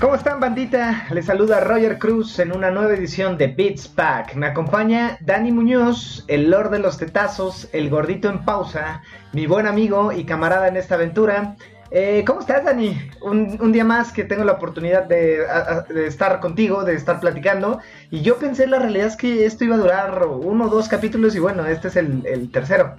¿Cómo están, bandita? Les saluda Roger Cruz en una nueva edición de Beats Pack. Me acompaña Dani Muñoz, el Lord de los Tetazos, el gordito en pausa, mi buen amigo y camarada en esta aventura. Eh, ¿Cómo estás, Dani? Un, día más que tengo la oportunidad de, estar contigo, de estar platicando. Y yo pensé, la realidad es que esto iba a durar uno o dos capítulos y bueno, este es el tercero.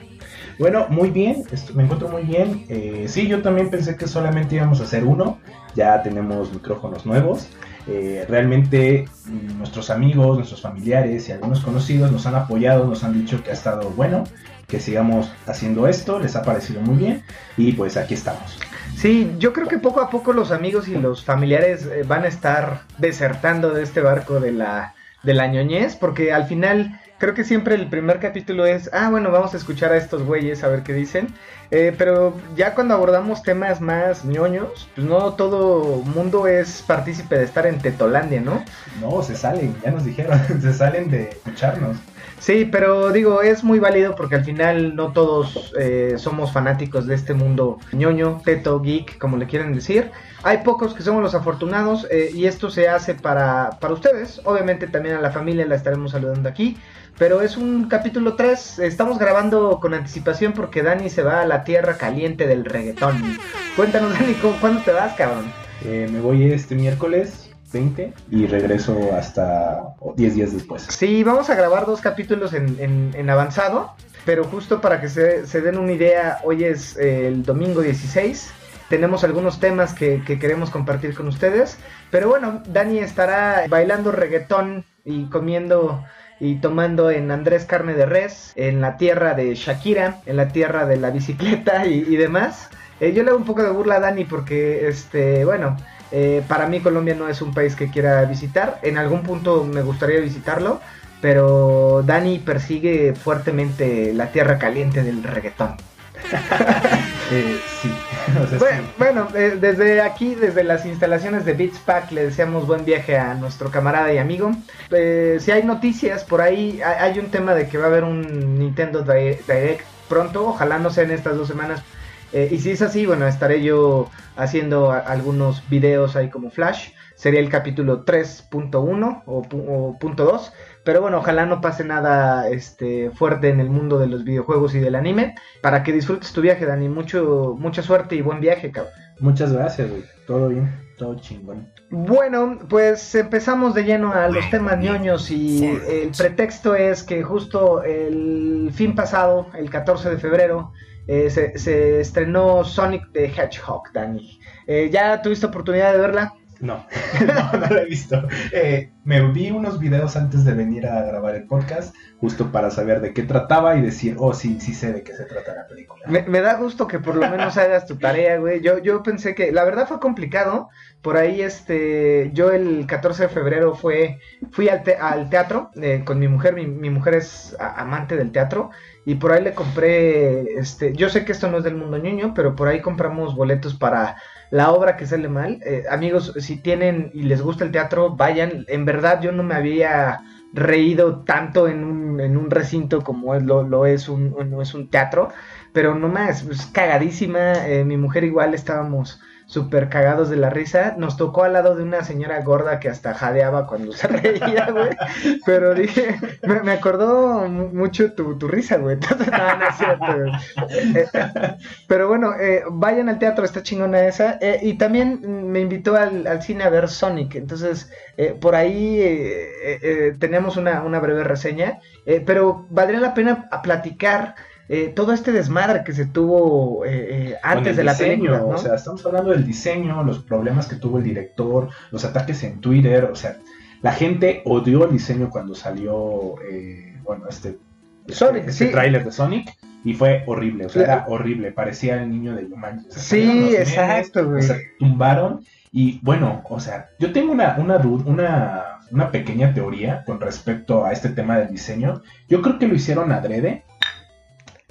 Bueno, muy bien, me encuentro muy bien. Eh, sí, yo también pensé que solamente íbamos a hacer uno. Ya tenemos micrófonos nuevos. Eh, realmente mm, nuestros amigos, nuestros familiares y algunos conocidos nos han apoyado, nos han dicho que ha estado bueno, que sigamos haciendo esto, les ha parecido muy bien y pues aquí estamos. Sí, yo creo que poco a poco los amigos y los familiares eh, van a estar desertando de este barco de la, de la ñoñez, porque al final creo que siempre el primer capítulo es, ah, bueno, vamos a escuchar a estos güeyes a ver qué dicen, Eh, pero ya cuando abordamos temas más ñoños, pues no todo mundo es partícipe de estar en Tetolandia, ¿no? No, se salen, ya nos dijeron, se salen de escucharnos. Sí, pero digo, es muy válido porque al final no todos eh, somos fanáticos de este mundo ñoño, teto, geek, como le quieren decir. Hay pocos que somos los afortunados eh, y esto se hace para, para ustedes. Obviamente también a la familia la estaremos saludando aquí. Pero es un capítulo 3, estamos grabando con anticipación porque Dani se va a la tierra caliente del reggaetón. Cuéntanos Dani, ¿cu- ¿cuándo te vas, cabrón? Eh, me voy este miércoles 20 y regreso hasta 10 días después. Sí, vamos a grabar dos capítulos en, en- en avanzado, pero justo para que se, se den una idea, hoy es eh, el domingo 16. Tenemos algunos temas que, que queremos compartir con ustedes. Pero bueno, Dani estará bailando reggaetón y comiendo y tomando en Andrés Carne de Res, en la tierra de Shakira, en la tierra de la bicicleta y, demás. Eh, yo le hago un poco de burla a Dani porque, este, bueno, eh, para mí Colombia no es un país que quiera visitar. En algún punto me gustaría visitarlo, pero Dani persigue fuertemente la tierra caliente del reggaetón. Eh, sí, o sea, Bueno, sí. bueno, eh, desde aquí, desde las instalaciones de Beats Pack, le deseamos buen viaje a nuestro camarada y amigo. Eh, si hay noticias por ahí, hay, un tema de que va a haber un Nintendo Di- Direct pronto, ojalá no sea en estas dos semanas. Eh, y si es así, bueno, estaré yo haciendo algunos videos ahí como Flash. Sería el capítulo 3.1 o, pu- o punto 2. Pero bueno, ojalá no pase nada este, fuerte en el mundo de los videojuegos y del anime. Para que disfrutes tu viaje, Dani. Mucho, mucha suerte y buen viaje, cabrón. Muchas gracias, güey. Todo bien, todo chingón. Bueno, pues empezamos de lleno a los temas ñoños y el pretexto es que justo el fin pasado, el 14 de febrero, eh, se, se estrenó Sonic the Hedgehog, Dani. Eh, ¿Ya tuviste oportunidad de verla? No, no, no lo he visto. Eh, me vi unos videos antes de venir a grabar el podcast, justo para saber de qué trataba y decir, oh, sí, sí sé de qué se trata la película. Me, da gusto que por lo menos hagas tu tarea, güey. Yo, yo pensé que, la verdad fue complicado. Por ahí, este, yo el 14 de febrero fue, fui al, te- al teatro eh, con mi mujer. Mi, mi mujer es amante del teatro. Y por ahí le compré, este, yo sé que esto no es del mundo ñoño, pero por ahí compramos boletos para la obra que sale mal. Eh, amigos, si tienen y les gusta el teatro, vayan. En verdad yo no me había reído tanto en un, en un recinto como es, lo, lo es un, es un teatro. Pero no más, es cagadísima. eh, mi mujer igual estábamos súper cagados de la risa. Nos tocó al lado de una señora gorda que hasta jadeaba cuando se reía, güey. Pero dije, me, me acordó mu- mucho tu, tu risa, güey. No, no es cierto. Eh, pero bueno, eh, vayan al teatro, está chingona esa. Eh, y también me invitó al, al cine a ver Sonic. Entonces, eh, por ahí eh, tenemos una, una breve reseña. Pero valdría la pena platicar eh, todo este desmadre que se tuvo eh, eh, antes de la diseño, película, ¿no? O sea, estamos hablando del diseño, los problemas que tuvo el director, los ataques en Twitter, o sea, la gente odió el diseño cuando salió, eh, bueno, este, este, Sonic, este sí. tráiler de Sonic. Y fue horrible, o sea, era horrible, parecía el niño de Yumanji. O sea, Sí, exacto, güey. O sea, tumbaron y bueno, o sea, yo tengo una, una, una, una pequeña teoría con respecto a este tema del diseño. Yo creo que lo hicieron adrede.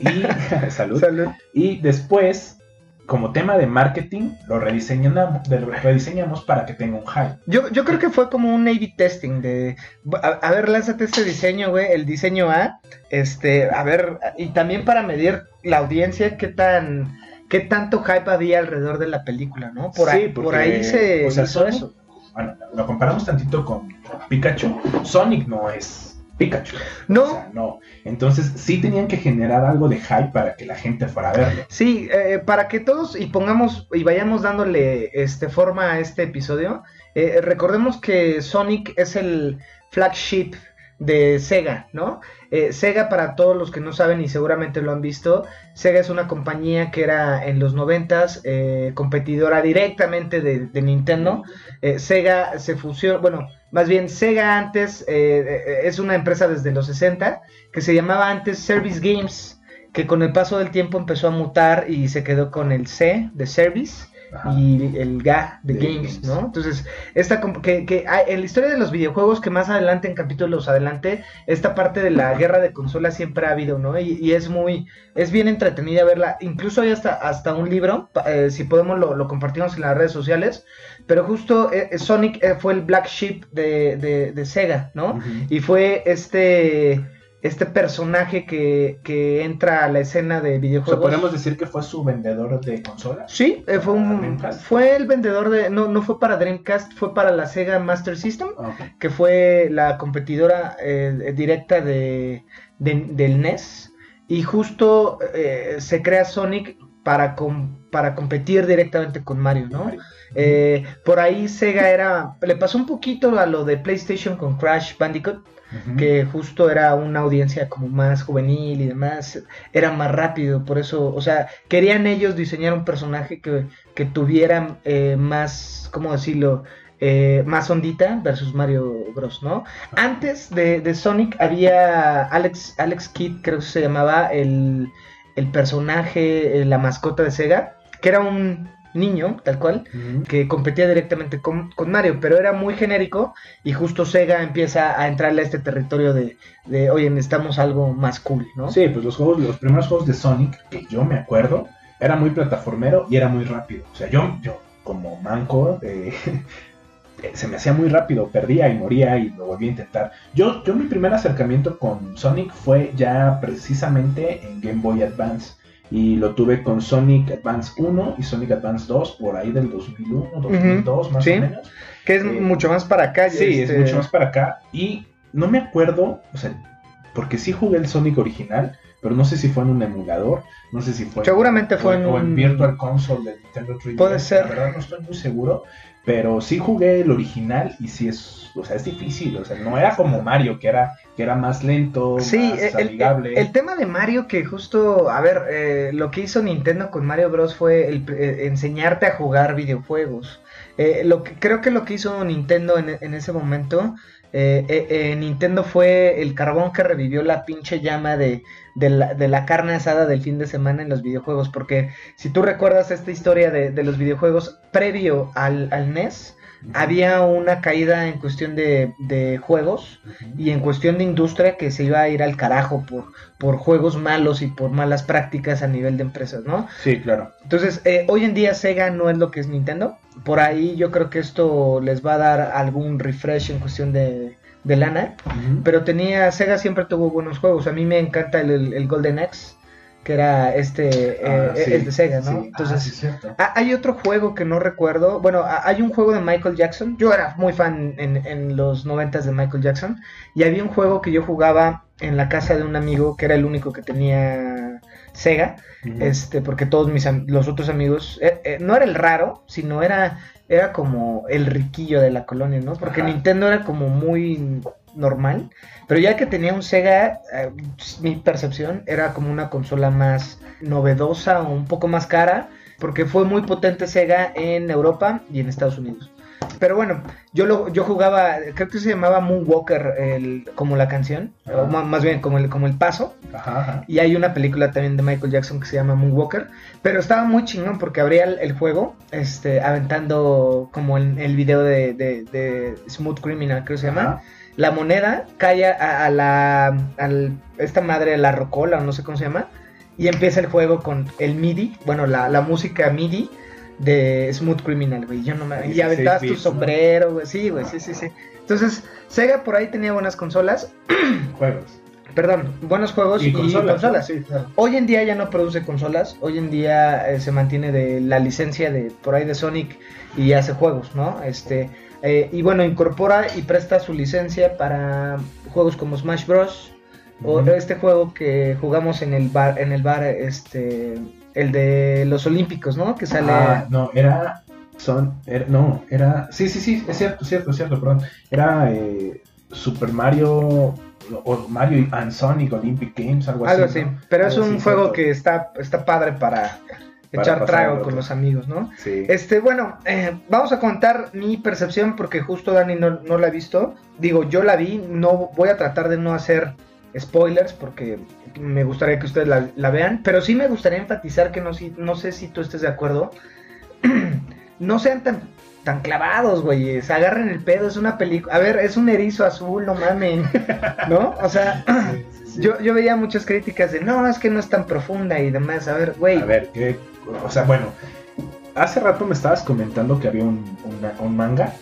Y, salud. Salud. Y después, como tema de marketing, lo rediseñamos, lo rediseñamos para que tenga un hype. Yo, yo creo que fue como un A-B testing de, a, a ver, lánzate este diseño, güey, el diseño A, este, a ver, y también para medir la audiencia, qué tan, qué tanto hype había alrededor de la película, ¿no? Por, Sí, ahí, porque, por ahí se o sea, hizo eso. Bueno, lo comparamos tantito con Pikachu. Sonic no es Pikachu. No. O sea, no. Entonces sí tenían que generar algo de hype para que la gente fuera a verlo. Sí, eh, para que todos y pongamos y vayamos dándole este forma a este episodio, eh, recordemos que Sonic es el flagship de Sega, ¿no? Eh, Sega, para todos los que no saben y seguramente lo han visto, Sega es una compañía que era en los noventas eh, competidora directamente de, de Nintendo. Eh, Sega se fusionó, bueno, más bien Sega antes eh, eh, es una empresa desde los 60 que se llamaba antes Service Games que con el paso del tiempo empezó a mutar y se quedó con el C de Service Ajá. y el GA de, De games, games. ¿no? Entonces, esta que, que en la historia de los videojuegos, que más adelante, en capítulos adelante, esta parte de la guerra de consolas siempre ha habido, ¿no? Y, y es muy, es bien entretenida verla. Incluso hay hasta, hasta un libro, eh, si podemos lo, lo compartimos en las redes sociales, pero justo eh, eh, Sonic fue el black sheep de, de, de Sega, ¿no? Y fue este este personaje que, que entra a la escena de O sea, videojuegos. podemos decir que fue su vendedor de consolas. Sí, eh, fue un fue el vendedor de no no fue para Dreamcast, fue para la Sega Master System, Ok. que fue la competidora eh, directa de, de- del NES y justo eh, se crea Sonic para com- para competir directamente con Mario, ¿no? Mario. Eh, por ahí Sega era le pasó un poquito a lo de PlayStation con Crash Bandicoot que justo era una audiencia como más juvenil y demás, era más rápido, por eso, o sea, querían ellos diseñar un personaje que, que tuviera eh, más, ¿cómo decirlo? Eh, más ondita versus Mario Bros, ¿no? Antes de, de Sonic había Alex, Alex Kidd, creo que se llamaba, el, el personaje, eh, la mascota de Sega, que era un niño, tal cual, que competía directamente con, con Mario, pero era muy genérico y justo Sega empieza a entrarle a este territorio de, de oye, necesitamos algo más cool, ¿no? Sí, pues los juegos, los primeros juegos de Sonic, que yo me acuerdo, era muy plataformero y era muy rápido. O sea, yo, yo como manco, eh, se me hacía muy rápido, perdía y moría y lo volví a intentar. Yo, yo mi primer acercamiento con Sonic fue ya precisamente en Game Boy Advance. Y lo tuve con Sonic Advance 1 y Sonic Advance 2 por ahí del 2001, 2002 más sí. o menos. Que es Eh, mucho más para acá. Sí, este, es mucho más para acá. Y no me acuerdo, o sea, porque sí jugué el Sonic original, pero no sé si fue en un emulador, no sé si fue Seguramente fue o, en o un- Virtual Console de Nintendo 3DS. Puede ser. La verdad no estoy muy seguro, pero sí jugué el original y sí es, o sea, es difícil, o sea, no era como Mario que era que era más lento, Sí, más el, el- amigable. el tema de Mario que justo, a ver, eh, lo que hizo Nintendo con Mario Bros fue el, eh, enseñarte a jugar videojuegos. Eh, lo que, creo que lo que hizo Nintendo en, en ese momento, eh, eh, eh, Nintendo fue el carbón que revivió la pinche llama de, de, la, de la carne asada del fin de semana en los videojuegos. Porque si tú recuerdas esta historia de, de los videojuegos previo al, al NES. Había una caída en cuestión de, de juegos y en cuestión de industria que se iba a ir al carajo por, por juegos malos y por malas prácticas a nivel de empresas, ¿no? Sí, claro. Entonces, eh, hoy en día Sega no es lo que es Nintendo. Por ahí yo creo que esto les va a dar algún refresh en cuestión de, de lana. Pero tenía, Sega siempre tuvo buenos juegos. A mí me encanta el, el- el Golden Axe, que era este, Ah, eh, sí, es de Sega, ¿no? sí. Entonces, Ah, sí, cierto. Hay otro juego que no recuerdo. Bueno, hay un juego de Michael Jackson. Yo era muy fan en, en los noventas de Michael Jackson. Y había un juego que yo jugaba en la casa de un amigo que era el único que tenía Sega. Este, porque todos mis los otros amigos. eh, eh, no era el raro, sino era, era como el riquillo de la colonia, ¿no? Porque Ajá. Nintendo era como muy normal. Pero ya que tenía un Sega, eh, mi percepción era como una consola más novedosa o un poco más cara, porque fue muy potente Sega en Europa y en Estados Unidos. pero bueno, yo lo, yo jugaba, creo que se llamaba Moonwalker, el, como la canción, o más bien como el, como el paso. Ajá, ajá. Y hay una película también de Michael Jackson que se llama Moonwalker. Pero estaba muy chingón porque abría el, el juego, este, aventando como el, el video de, de- de Smooth Criminal, creo que se llama. Ajá. La moneda cae a, a la, esta madre, la rocola, o no sé cómo se llama. Y empieza el juego con el MIDI, bueno, la, la música MIDI de Smooth Criminal, güey. Yo no me... Y aventabas tu sombrero, güey. Sí, güey, sí, sí, sí. Entonces, Sega por ahí tenía buenas consolas. Juegos. Perdón, buenos juegos y, consolas. Sí, claro. Hoy en día ya no produce consolas, hoy en día eh, se mantiene de la licencia de por ahí de Sonic y hace juegos, ¿no? Este eh, y bueno incorpora y presta su licencia para juegos como Smash Bros. O este juego que jugamos en el bar, en el bar, este, el de los Olímpicos, ¿no? Que sale. Ah, no, era. Son. era- no, era. Sí, sí, sí, es cierto, cierto, cierto, perdón. Era eh, Super Mario. O Mario and Sonic Olympic Games, algo así. algo así. ¿no? Pero es Algo un así, juego cierto. que está, está padre Para echar trago con los amigos, ¿no? Sí. Este, bueno, eh, vamos a contar mi percepción porque justo Dani no, no la ha visto. Digo, yo la vi, no voy a tratar de no hacer spoilers porque me gustaría que ustedes la, la vean, pero sí me gustaría enfatizar que no, si- no sé si tú estés de acuerdo. no sean tan, tan clavados, güey. Se agarren el pedo, es una película. A ver, es un erizo azul, no mamen. ¿No? O sea, Sí, yo, yo veía muchas críticas de no, es que no es tan profunda y demás. A ver, güey. A ver, ¿qué? O sea, bueno. Hace rato me estabas comentando que había un, una- un manga,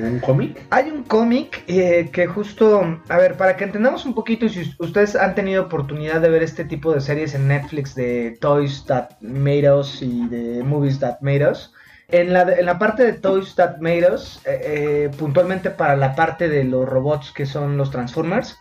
un cómic. Hay un cómic eh, que justo, a ver, para que entendamos un poquito, y si ustedes han tenido oportunidad de ver este tipo de series en Netflix de Toys That Made Us y de Movies That Made Us, en la, en la parte de Toys That Made Us, eh, eh, puntualmente para la parte de los robots que son los Transformers,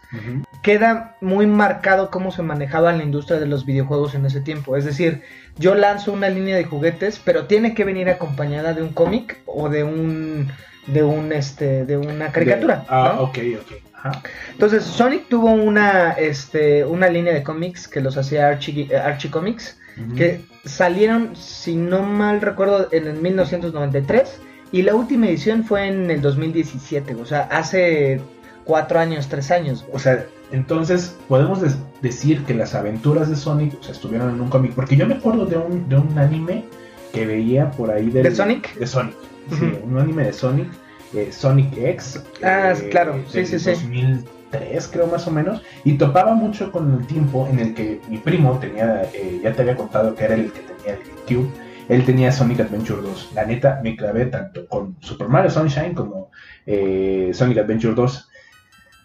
queda muy marcado cómo se manejaba la industria de los videojuegos en ese tiempo. Es decir, yo lanzo una línea de juguetes, pero tiene que venir acompañada de un cómic o de un de un este de una caricatura. De- ah, ¿no? ok, ok. Ajá. Entonces, Sonic tuvo una este una línea de cómics que los hacía Archie, eh, Archie Comics que salieron, si no mal recuerdo, en el 1993 y la última edición fue en el 2017, o sea, hace cuatro años, tres años. O sea, entonces podemos decir que las aventuras de Sonic o sea, estuvieron en un cómic. Porque yo me acuerdo de un, de un anime que veía por ahí del- ¿De Sonic? De Sonic. Sí, un anime de Sonic. Eh, Sonic X. Ah, eh, claro, sí, sí, sí. 2003 creo más o menos. Y topaba mucho con el tiempo en el que mi primo tenía, eh, ya te había contado que era el que tenía el GameCube. Él tenía Sonic Adventure 2. La neta, me clavé tanto con Super Mario Sunshine como eh, Sonic Adventure 2.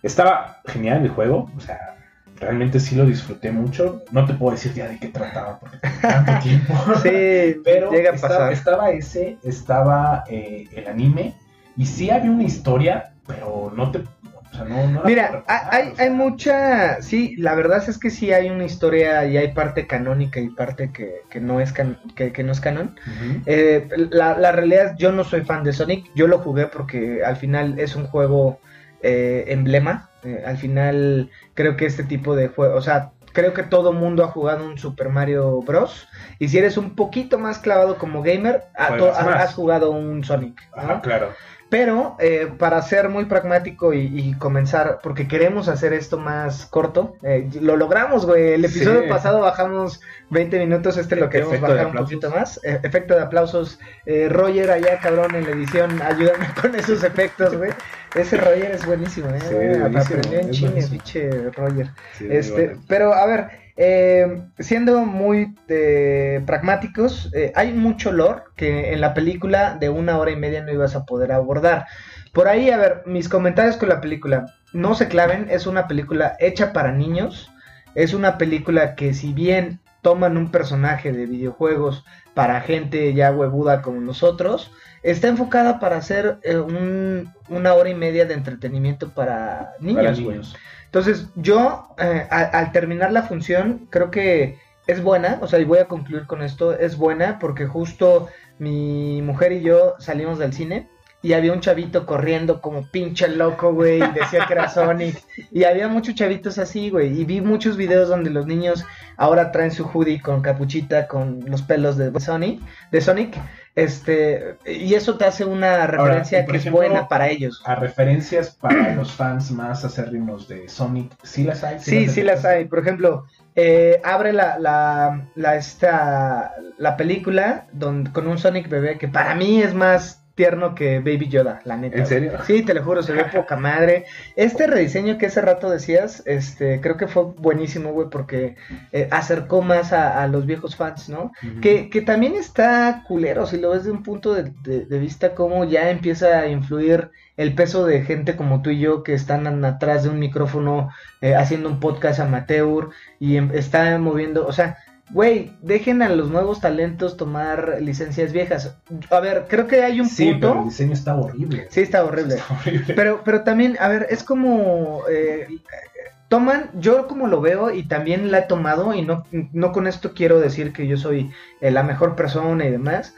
Estaba genial el juego, o sea, realmente sí lo disfruté mucho. No te puedo decir ya de qué trataba porque tanto tiempo. Sí, Pero llega a estaba, pasar. estaba ese, estaba eh, el anime, y sí había una historia, pero no te. O sea, no, no Mira, hay, hay- o sea, hay mucha, sí, la verdad es que sí hay una historia y hay parte canónica y parte que, que no es can- que, que no es canon. Eh, la, la realidad es yo no soy fan de Sonic, yo lo jugué porque al final es un juego eh, emblema, eh, al final creo que este tipo de juego, o sea, creo que todo mundo ha jugado un Super Mario Bros. Y si eres un poquito más clavado como gamer, a- has, jugado un Sonic. ¿no? Ajá, claro. Pero eh, para ser muy pragmático y, y comenzar, porque queremos hacer esto más corto, eh, lo logramos, güey. El episodio Sí. pasado bajamos 20 minutos, este lo queremos Efecto bajar un poquito más. Eh, efecto de aplausos. Eh, Roger, allá cabrón en la edición, ayúdame con esos efectos, güey. Ese Roger es buenísimo, ¿eh? Sí, Aprendió en pinche Roger. Sí, Este, bueno. pero a ver, eh, siendo muy eh, pragmáticos, eh, hay mucho lore que en la película de una hora y media no ibas a poder abordar. Por ahí, a ver, mis comentarios con la película. No se claven, es una película hecha para niños. Es una película que si bien toman un personaje de videojuegos para gente ya huevuda como nosotros, está enfocada para hacer eh, un- una hora y media de entretenimiento para niños. Para güey. Entonces, yo, eh, a- al terminar la función, creo que es buena, o sea, y voy a concluir con esto, es buena porque justo mi mujer y yo salimos del cine y había un chavito corriendo como pinche loco, güey, y decía que era Sonic, y había muchos chavitos así, güey, y vi muchos videos donde los niños ahora traen su hoodie con capuchita, con los pelos de Sonic, de Sonic, Este, y eso te hace una referencia que ejemplo, es buena para ellos. A referencias para los fans más acérrimos de Sonic, ¿sí las hay? Sí, sí las hay. Por ejemplo, eh, abre la, la, la, esta, la película don- con un Sonic bebé que para mí es más tierno que Baby Yoda, la neta. ¿En güey. serio? Sí, te lo juro, se ve poca madre. Este rediseño que hace rato decías, este, creo que fue buenísimo, güey, porque eh, acercó más a, a los viejos fans, ¿no? Que, que también está culero, si lo ves de un punto de, de- de vista, como ya empieza a influir el peso de gente como tú y yo que están atrás de un micrófono eh, haciendo un podcast amateur y em- están moviendo, o sea, güey, dejen a los nuevos talentos tomar licencias viejas. A ver, creo que hay un Sí, punto. pero el diseño está horrible. Sí, está horrible. Está horrible. Pero, pero también, a ver, es como eh, toman, yo como lo veo y también la he tomado y no, no con esto quiero decir que yo soy eh, la mejor persona y demás,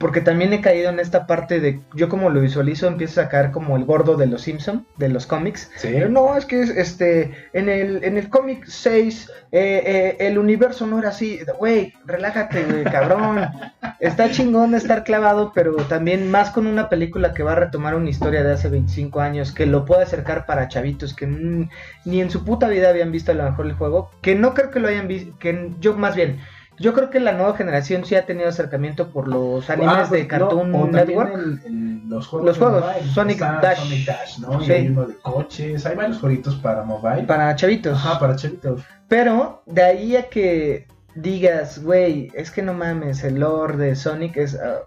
porque también he caído en esta parte de, yo como lo visualizo, empiezo a caer como el gordo de los Simpson, de los cómics. Sí. Pero no, es que es, este, en el, en el cómic 6, eh, eh, el universo no era así. Güey, relájate, güey, cabrón. Está chingón de estar clavado, pero también más con una película que va a retomar una historia de hace 25 años, que lo puede acercar para chavitos que ni en su puta vida habían visto a lo mejor el juego, que no creo que lo hayan visto, que yo más bien, yo creo que la nueva generación sí ha tenido acercamiento por los animes Ah, pues, de Cartoon no, Network. el- el- los juegos, Los de juegos, mobile. Sonic Dash. Sonic Dash, ¿no? Sí. Y hay uno de coches, hay varios jueguitos para mobile. Para chavitos. Ajá, para chavitos. Pero de ahí a que digas, güey, es que no mames, el lore de Sonic es, ah,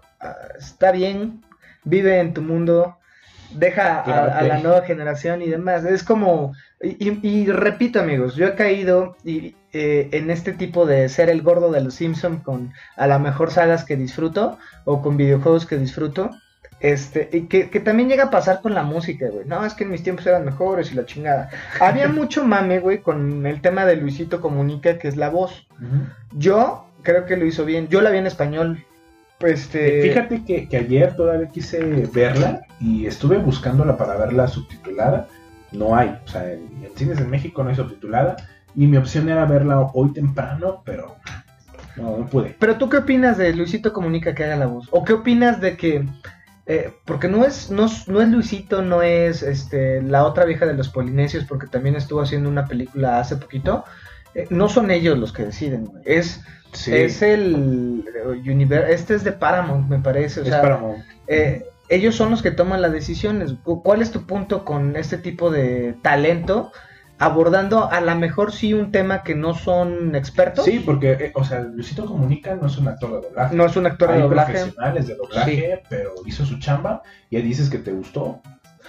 está bien, vive en tu mundo, deja a- la nueva generación y demás. Es como, y, y- y repito amigos, yo he caído y, eh, en este tipo de ser el gordo de los Simpsons con a la mejor sagas que disfruto o con videojuegos que disfruto. Este, y que, que también llega a pasar con la música, güey. No, es que en mis tiempos eran mejores y la chingada. Había mucho mame, güey, con el tema de Luisito Comunica, que es la voz. Yo creo que lo hizo bien. Yo la vi en español. Pues, este. Eh, Fíjate que, que ayer todavía quise verla y estuve buscándola para verla subtitulada. No hay, o sea, en, en cines en México no hay subtitulada. Y mi opción era verla hoy temprano, pero no, no pude. Pero tú qué opinas de Luisito Comunica que haga la voz? ¿O qué opinas de que eh, porque no es, no, es- no es Luisito, no es este la otra vieja de los Polinesios, porque también estuvo haciendo una película hace poquito. eh, no son ellos los que deciden. Es, es el eh, univer- este es de Paramount, me parece. O es sea, Paramount. eh, ellos son los que toman las decisiones. Cu- ¿Cuál es tu punto con este tipo de talento? Abordando a lo mejor sí un tema que no son expertos. Sí, porque, eh, o sea, Luisito Comunica no es un actor de doblaje. No es un actor de doblaje. profesionales de doblaje, pero hizo su chamba y dices que te gustó.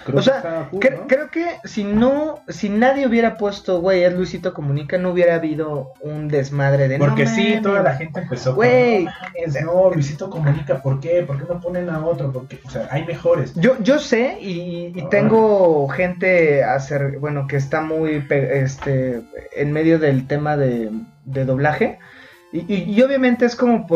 Creo O sea, que está cool, Cre- ¿no? Creo que si no, si nadie hubiera puesto, güey, es Luisito Comunica, no hubiera habido un desmadre de Porque no sí, toda la gente empezó Güey. no, Luisito Comunica, ¿por qué? ¿Por qué no ponen a otro? Porque, o sea, hay mejores. Yo, yo sé y, y tengo gente hacer, bueno, que está muy este, en medio del tema de, de doblaje. Y, y- y obviamente es como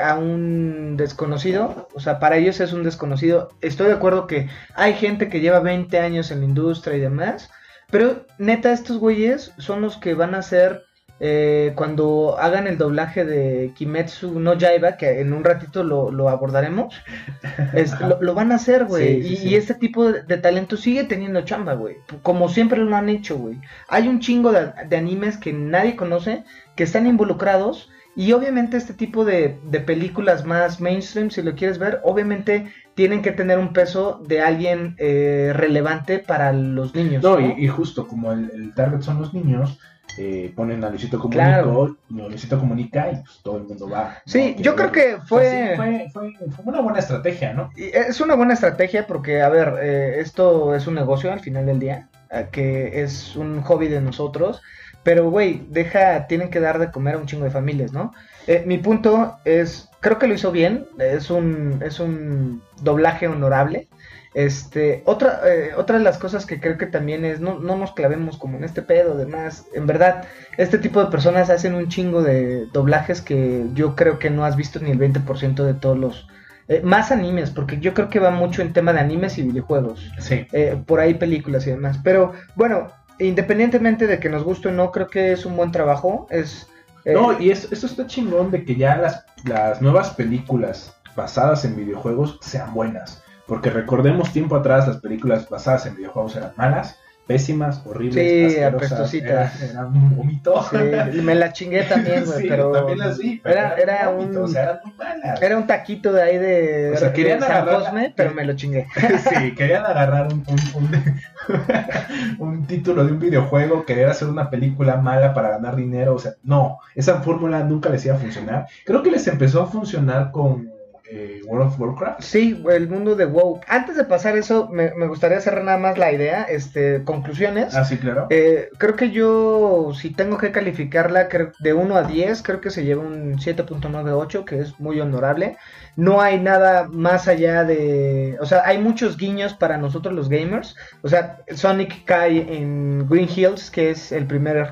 a un desconocido. O sea, para ellos es un desconocido. Estoy de acuerdo que hay gente que lleva 20 años en la industria y demás. Pero neta, estos güeyes son los que van a ser eh, cuando hagan el doblaje de Kimetsu no Yaiba, que en un ratito lo, lo abordaremos. Es- lo, lo van a hacer, güey. Sí, sí, y, sí. y este tipo de, de talento sigue teniendo chamba, güey. Como siempre lo han hecho, güey. Hay un chingo de, de animes que nadie conoce, que están involucrados. Y obviamente este tipo de, de películas más mainstream, si lo quieres ver, obviamente tienen que tener un peso de alguien eh, relevante para los niños. No, ¿no? y, y justo como el, el target son los niños, eh, ponen a Luisito Comunica, Claro. Luisito Comunica y pues todo el mundo va. Sí, yo creo que O sea, fue... sí, fue, fue, fue una buena estrategia, ¿no? Es una buena estrategia porque, a ver, eh, esto es un negocio al final del día, eh, que es un hobby de nosotros, pero, güey, deja, tienen que dar de comer a un chingo de familias, ¿no? Eh, mi punto es, creo que lo hizo bien, es un, es un doblaje honorable. Este, otra, eh, otra de las cosas que creo que también es, no, no nos clavemos como en este pedo, demás, en verdad, este tipo de personas hacen un chingo de doblajes que yo creo que no has visto ni el 20% de todos los, eh, más animes, porque yo creo que va mucho en tema de animes y videojuegos. Sí. Eh, por ahí películas y demás. Pero bueno, independientemente de que nos guste o no, creo que es un buen trabajo. Es. eh, No, y es- eso está chingón de que ya las, las nuevas películas basadas en videojuegos sean buenas. Porque recordemos tiempo atrás las películas basadas en videojuegos eran malas, pésimas, horribles, Sí, apestositas. Eran un vómito. Sí, me la chingué también, güey, Sí, pero también las vi, pero era, era un o sea, eran muy malas. era un taquito de ahí de, O sea, de querían San agarrar- Cosme, pero me lo chingué. Sí, querían agarrar un, un, un- un título de un videojuego, querer hacer una película mala para ganar dinero, o sea, no, esa fórmula nunca les iba a funcionar. Creo que les empezó a funcionar con World of Warcraft. Sí, el mundo de WoW. Antes de pasar eso, me, me gustaría cerrar nada más la idea, este, conclusiones. Ah, sí, claro. Eh, creo que yo, si tengo que calificarla creo, de 1 a 10, creo que se lleva un 7.98, que es muy honorable. No hay nada más allá de... O sea, hay muchos guiños para nosotros los gamers. O sea, Sonic cae en Green Hills, que es el primer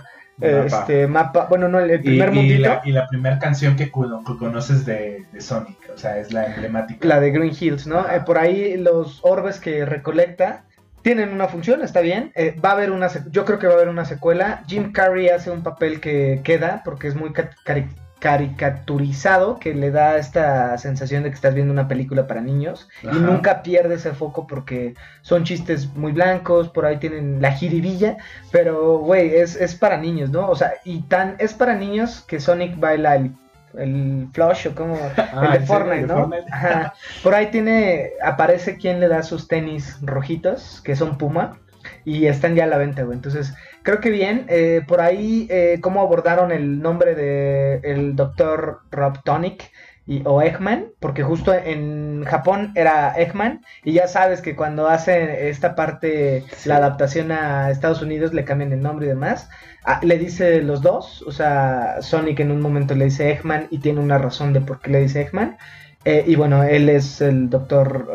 Mapa. este, mapa... Bueno, no, el Y, primer y mundito. la, y la primera canción que, que conoces de, de Sonic, o sea, es la emblemática. La de Green Hills, ¿no? Eh, por ahí los orbes que recolecta tienen una función, está bien. Eh, va a haber una, yo creo que va a haber una secuela. Jim Carrey hace un papel que queda porque es muy ca- cari- caricaturizado, que le da esta sensación de que estás viendo una película para niños y nunca pierde ese foco porque son chistes muy blancos, por ahí tienen la jiribilla, pero güey, es, es para niños, ¿no? O sea, y tan es para niños que Sonic baila el, el flush o como Ah, el de. Fortnite, ¿El de ¿no? Fortnite? Ajá. Por ahí tiene, aparece quien le da sus tenis rojitos, que son Puma, y están ya a la venta, güey. Entonces, creo que bien. Eh, por ahí, eh, cómo abordaron el nombre de el doctor Robotnik y, o Eggman, porque justo en Japón era Eggman, y ya sabes que cuando hacen esta parte, Sí. la adaptación a Estados Unidos, le cambian el nombre y demás. Ah, le dice los dos, o sea, Sonic en un momento le dice Eggman y tiene una razón de por qué le dice Eggman. Eh, y bueno, él es el doctor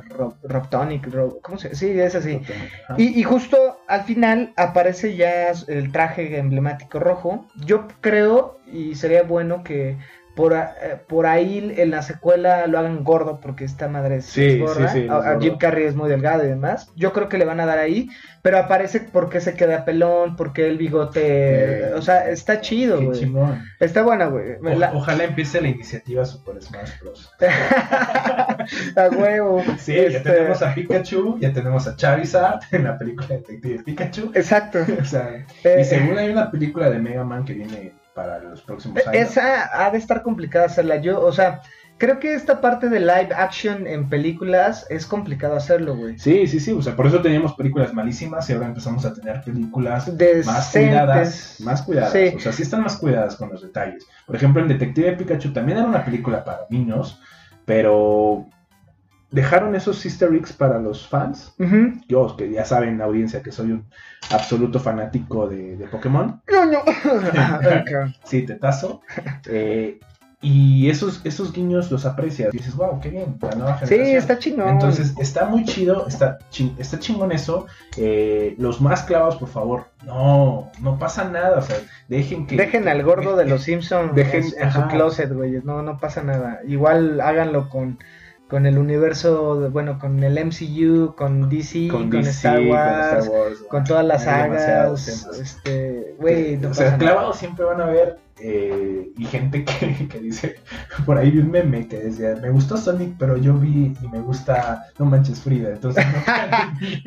Rob- Rob- ¿cómo se Sí, es así. Y justo al final aparece ya el traje emblemático rojo. Yo creo, y sería bueno que por, eh, por ahí en la secuela lo hagan gordo, porque esta madre es, Sí, es gorda. sí, sí, A- es a gordo. Jim Carrey es muy delgado y demás. Yo creo que le van a dar ahí, pero aparece porque se queda pelón, porque el bigote. Eh, o sea, está chido, güey. Está buena, güey. La- Ojalá empiece la iniciativa Super Smash Bros. a huevo. Sí, ya Este, tenemos a Pikachu, ya tenemos a Charizard en la película Detective Pikachu. Exacto. O sea, Eh, y según hay una película de Mega Man que viene para los próximos años. Esa ha de estar complicada hacerla. Yo, o sea, creo que esta parte de live action en películas es complicado hacerlo, güey. Sí, sí, sí, o sea, por eso teníamos películas malísimas y ahora empezamos a tener películas más cuidadas, más cuidadas, Sí. o sea, sí están más cuidadas con los detalles. Por ejemplo, en Detective Pikachu también era una película para niños, pero dejaron esos sister eggs para los fans. Ujú. Yo, que ya saben, la audiencia, que soy un absoluto fanático de, de Pokémon. No, no. Sí, tetazo. Eh, y esos, esos guiños los aprecias. Y dices, wow, qué bien, la nueva Sí, generación. está chingón. Entonces, está muy chido, está, chin- está chingón eso. Eh, los más clavados, por favor, no, no pasa nada. O sea, dejen que. Dejen al gordo de los Simpsons Dejen- en, en su closet, güey. No, no pasa nada. Igual háganlo con, con el universo, de- bueno, con el MCU, con DC, con, DC, Star Wars, con, Wars, todas las sagas. Este, güey, no o sea, clavados siempre van a ver. eh, y gente que, que dice, por ahí vi un meme que decía, me gustó Sonic, pero yo vi y me gusta No Manches Frida, entonces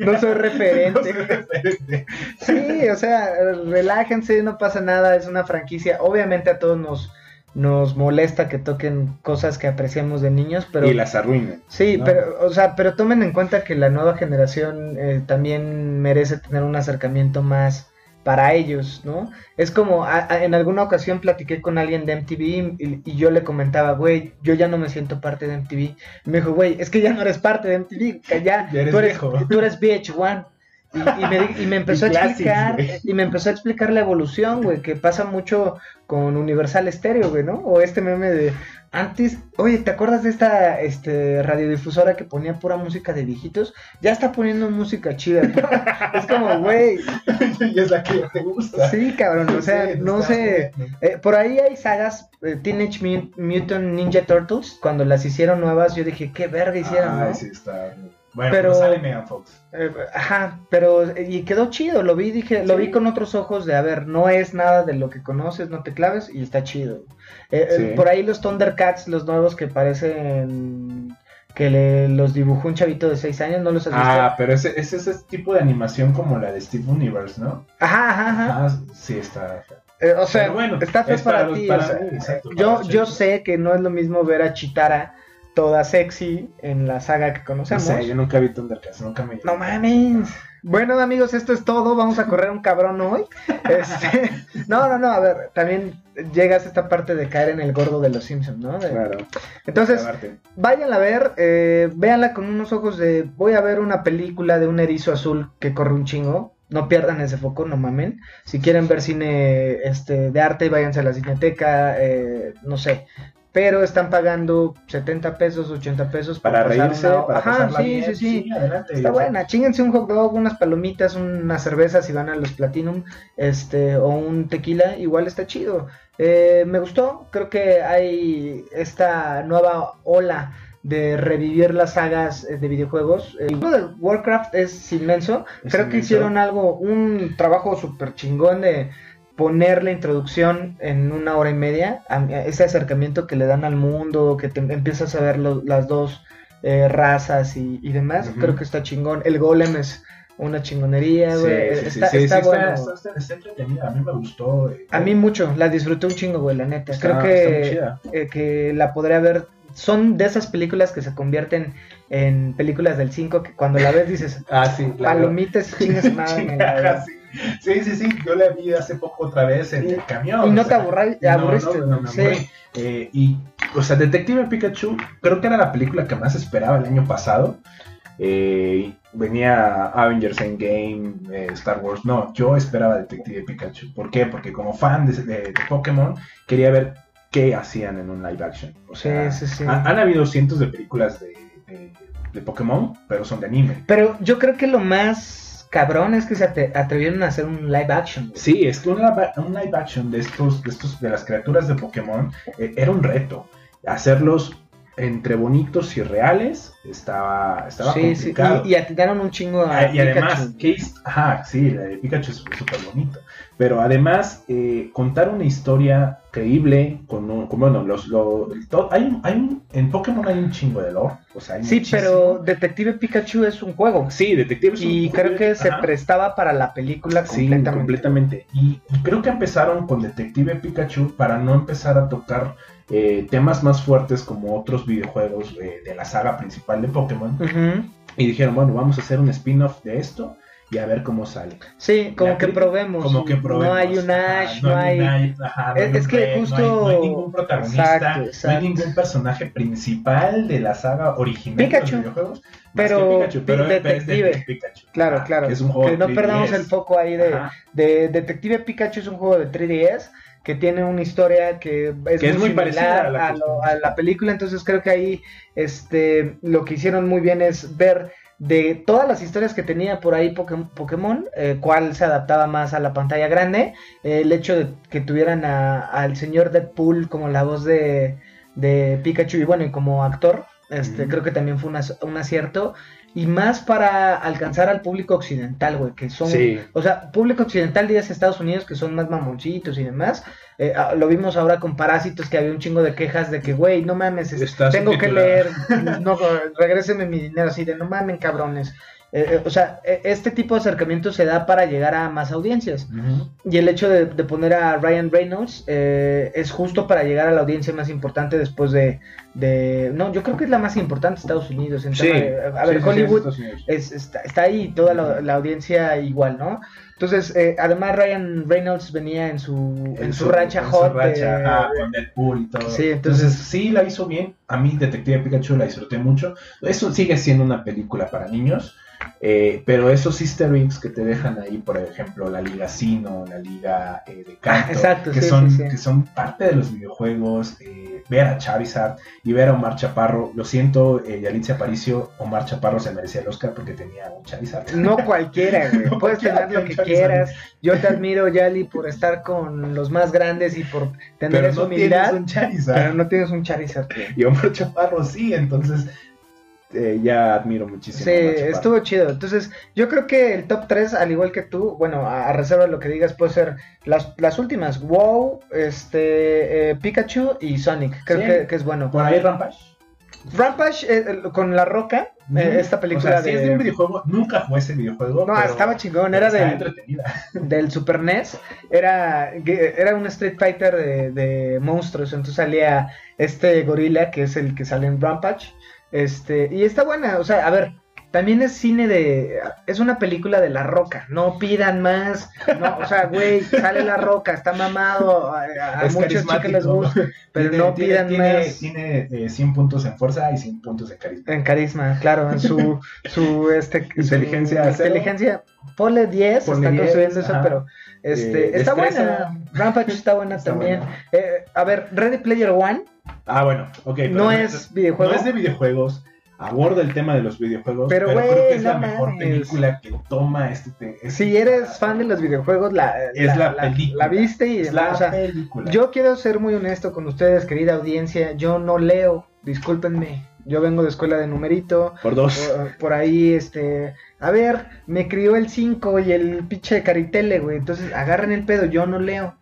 no, No soy no referente. soy referente. Sí, o sea, relájense, no pasa nada, es una franquicia. Obviamente a todos nos, nos molesta que toquen cosas que apreciamos de niños, pero y las arruinan. sí, ¿no? pero, o sea, pero tomen en cuenta que la nueva generación eh, también merece tener un acercamiento más para ellos, ¿no? Es como, a- a- en alguna ocasión platiqué con alguien de MTV y, y yo le comentaba, güey, yo ya no me siento parte de MTV. Y me dijo, güey, es que ya no eres parte de MTV, que ya, Ya eres tú, eres, viejo. tú eres VH1. Y, y me, y me empezó a Classics, explicar, y me empezó a explicar la evolución, güey, que pasa mucho con Universal Stereo, güey, ¿no? O este meme de antes, oye, ¿te acuerdas de esta este radiodifusora que ponía pura música de viejitos? Ya está poniendo música chida. ¿no? es como, güey, y es la que te gusta. sí, cabrón, o sea, Sí, no sé. Eh, por ahí hay sagas eh, Teenage Mu- Mutant Ninja Turtles. Cuando las hicieron nuevas, yo dije, qué verga hicieron, sí, está. Bueno, Pero- sale Megan Fox. Eh, ajá, pero y quedó chido, lo vi, dije, lo Sí. vi con otros ojos de, a ver, no es nada de lo que conoces, no te claves y está chido. Eh, eh, por ahí los Thundercats, los nuevos que parecen que le- los dibujó un chavito de 6 años, ¿no los has visto? Ah, pero ese es ese tipo de animación como la de Steve Universe, ¿no? Ajá, ajá, ajá. Ah, sí, está. Eh, o sea, bueno, está feo es para, ti. para o sea, mí, exacto, yo, yo sé que no es lo mismo ver a Chitara toda sexy en la saga que No conocemos. sé, yo nunca vi Thundercats, nunca me. No mames. Bueno, amigos, esto es todo. Vamos a correr un cabrón hoy. Este, no, no, no. A ver, también llegas a esta parte de caer en el gordo de los Simpsons, ¿no? De- Claro. Entonces, váyanla a ver. Eh, véanla con unos ojos de. Voy a ver una película de un erizo azul que corre un chingo. No pierdan ese foco, no mamen. Si quieren ver cine este, de arte, váyanse a la cineteca. eh, no sé. Pero están pagando 70 pesos, 80 pesos Para reírse, una- para Ajá, sí, bien, sí, sí. adelante. Está buena, chinguense un hot dog, unas palomitas, unas cervezas si van a los Platinum, este, o un tequila, igual está chido. Eh, me gustó, creo que hay esta nueva ola de revivir las sagas eh, de videojuegos. El juego de Warcraft es inmenso, Es creo que hicieron algo, un trabajo súper chingón de poner la introducción en una hora y media, a- a ese acercamiento que le dan al mundo, que te empiezas a ver lo- las dos eh, razas y, y demás, creo que está chingón. El golem es una chingonería, güey. sí, sí, está sí, está sí, bueno. está, está- entretenida, a mí me gustó. eh, A mí mucho, la disfruté un chingo, güey, la neta. está- creo que, eh, que la podría ver. Son de esas películas que se convierten en películas del 5 que cuando la ves dices, Ah, sí, claro. palomitas chingas madre. me la veo". Ajá, sí. Sí, sí, yo la vi hace poco otra vez en el camión. Y no te no, aburriste, no, no, me sí. aburrí. Eh, y, o sea, Detective Pikachu, creo que era la película que más esperaba el año pasado. Eh, venía Avengers Endgame, eh, Star Wars. No, yo esperaba Detective Pikachu. ¿Por qué? Porque como fan de, de- de Pokémon, quería ver qué hacían en un live action. O sea, Sí, sí, sí. han, han habido cientos de películas de- de Pokémon, pero son de anime. Pero yo creo que lo más cabrón es que se atrevieron a hacer un live action. güey. Sí, es que un live, un live action de estos, de estos, de las criaturas de Pokémon eh, era un reto. Hacerlos entre bonitos y reales estaba, estaba Sí, sí, complicado. y, y atinaron un chingo a Ah, y además, Pikachu. Case, ajá, sí, la de Pikachu es súper bonito. Pero además, eh, contar una historia creíble, con, un, con bueno, los, lo- el to- hay, un- hay un- en Pokémon hay un chingo de lore. O sea, hay Sí, muchísimo. pero Detective Pikachu es un juego. Sí, Detective es un Y creo que se prestaba para la película Sí, completamente. completamente. Y, y creo que empezaron con Detective Pikachu para no empezar a tocar eh, temas más fuertes como otros videojuegos eh, de la saga principal de Pokémon. Y dijeron, bueno, vamos a hacer un spin-off de esto y a ver cómo sale. Sí, como La que probemos. Como que probemos. No hay un Ash, no, hay... ajá, no Es- hay es que Red, no hay- justo- No hay, ningún protagonista, Exacto, no exacto. hay ningún personaje principal de la saga original Pikachu. de los videojuegos. Pero Pikachu, es detective. de Pikachu. Claro, Ajá, claro. que Es un juego que no 3DS. perdamos el foco ahí de, de Detective Pikachu es un juego de 3DS que tiene una historia que es, Que es muy similar parecida a la a, lo- a la película, entonces creo que ahí este lo que hicieron muy bien es ver de todas las historias que tenía por ahí Poké- Pokémon, eh, cuál se adaptaba más a la pantalla grande, Eh, el hecho de que tuvieran a- al señor Deadpool como la voz de, de Pikachu y bueno, y como actor, este, creo que también fue un acierto. Y más para alcanzar al público occidental, güey, que son Sí. o sea, público occidental, dirías Estados Unidos, que son más mamoncitos y demás. Eh, ah, lo vimos ahora con Parásitos, que había un chingo de quejas de que, güey, no mames, tengo que leer, no, regréseme mi dinero, así de, no mamen, cabrones. Eh, eh, o sea, eh, este tipo de acercamiento se da para llegar a más audiencias. Y el hecho de, de poner a Ryan Reynolds eh, es justo para llegar a la audiencia más importante después de, de... No, yo creo que es la más importante Estados Unidos. En Sí. de- a Sí, ver, sí, Hollywood es, está, está ahí toda la, la audiencia igual, ¿no? Entonces, eh, además Ryan Reynolds venía en su, en su, racha en su hot. racha, de- ajá, con Deadpool y todo. Sí, entonces, entonces- sí la hizo bien. A mí Detective Pikachu la disfruté mucho. Eso sigue siendo una película para niños. Eh, pero esos easter eggs que te dejan ahí, por ejemplo, la Liga Sino, la Liga eh, de Canto, Ah, exacto, que, sí, son, sí, sí. que son parte de los videojuegos, eh, ver a Charizard y ver a Omar Chaparro, lo siento, eh, Yalitza Aparicio, Omar Chaparro se merecía el Oscar porque tenía un Charizard. No cualquiera, güey. No Puedes cualquiera tener lo que quieras. Yo te admiro, Yali, por estar con los más grandes y por tener Pero esa no humildad. tienes un Charizard. Pero no tienes un Charizard, güey. Y Omar Chaparro sí, entonces eh, ya admiro muchísimo. Sí, estuvo chido. Entonces, yo creo que el top 3, al igual que tú, bueno, a, a reserva de lo que digas, puede ser las, las últimas. WoW, este, eh, Pikachu y Sonic. Creo Sí. que, que es bueno. Por ahí Rampage. Rampage eh, eh, con La Roca, eh, esta película O sea, si de... es de un videojuego, nunca jugué ese videojuego. No, pero estaba chingón, era del, entretenida. del Super NES, era, era un Street Fighter de, de monstruos, entonces salía este gorila que es el que sale en Rampage, este, y está buena, o sea, a ver, también es cine de, es una película de La Roca, no pidan más, no, o sea, güey, sale La Roca, está mamado, a, a Es muchos chicos les gusta, pero Tiene- no tiene- pidan tiene, más. Tiene eh, 100 puntos en fuerza y 100 puntos en carisma. En carisma, claro, en su, su, este, su Inteligencia cero. inteligencia, ponle 10, Ponle está 10, construyendo eso, pero, este, Eh, está destreza. buena, Rampage está buena Está también. buena. Eh, a ver, Ready Player One Ah, bueno, ok. pero no es videojuego, No es de videojuegos. Aborda el tema de los videojuegos. Pero, Pero, güey, creo que es no la mejor mames. película que toma este. te- este- si eres fan de los videojuegos, la, Es la película. la viste y Es la o sea, película. yo quiero ser muy honesto con ustedes, querida audiencia, yo no leo, discúlpenme, yo vengo de escuela de numerito, Por dos. por, por ahí, este, a ver, me crió el 5 y el pinche caritele, güey, entonces agarren el pedo, yo no leo.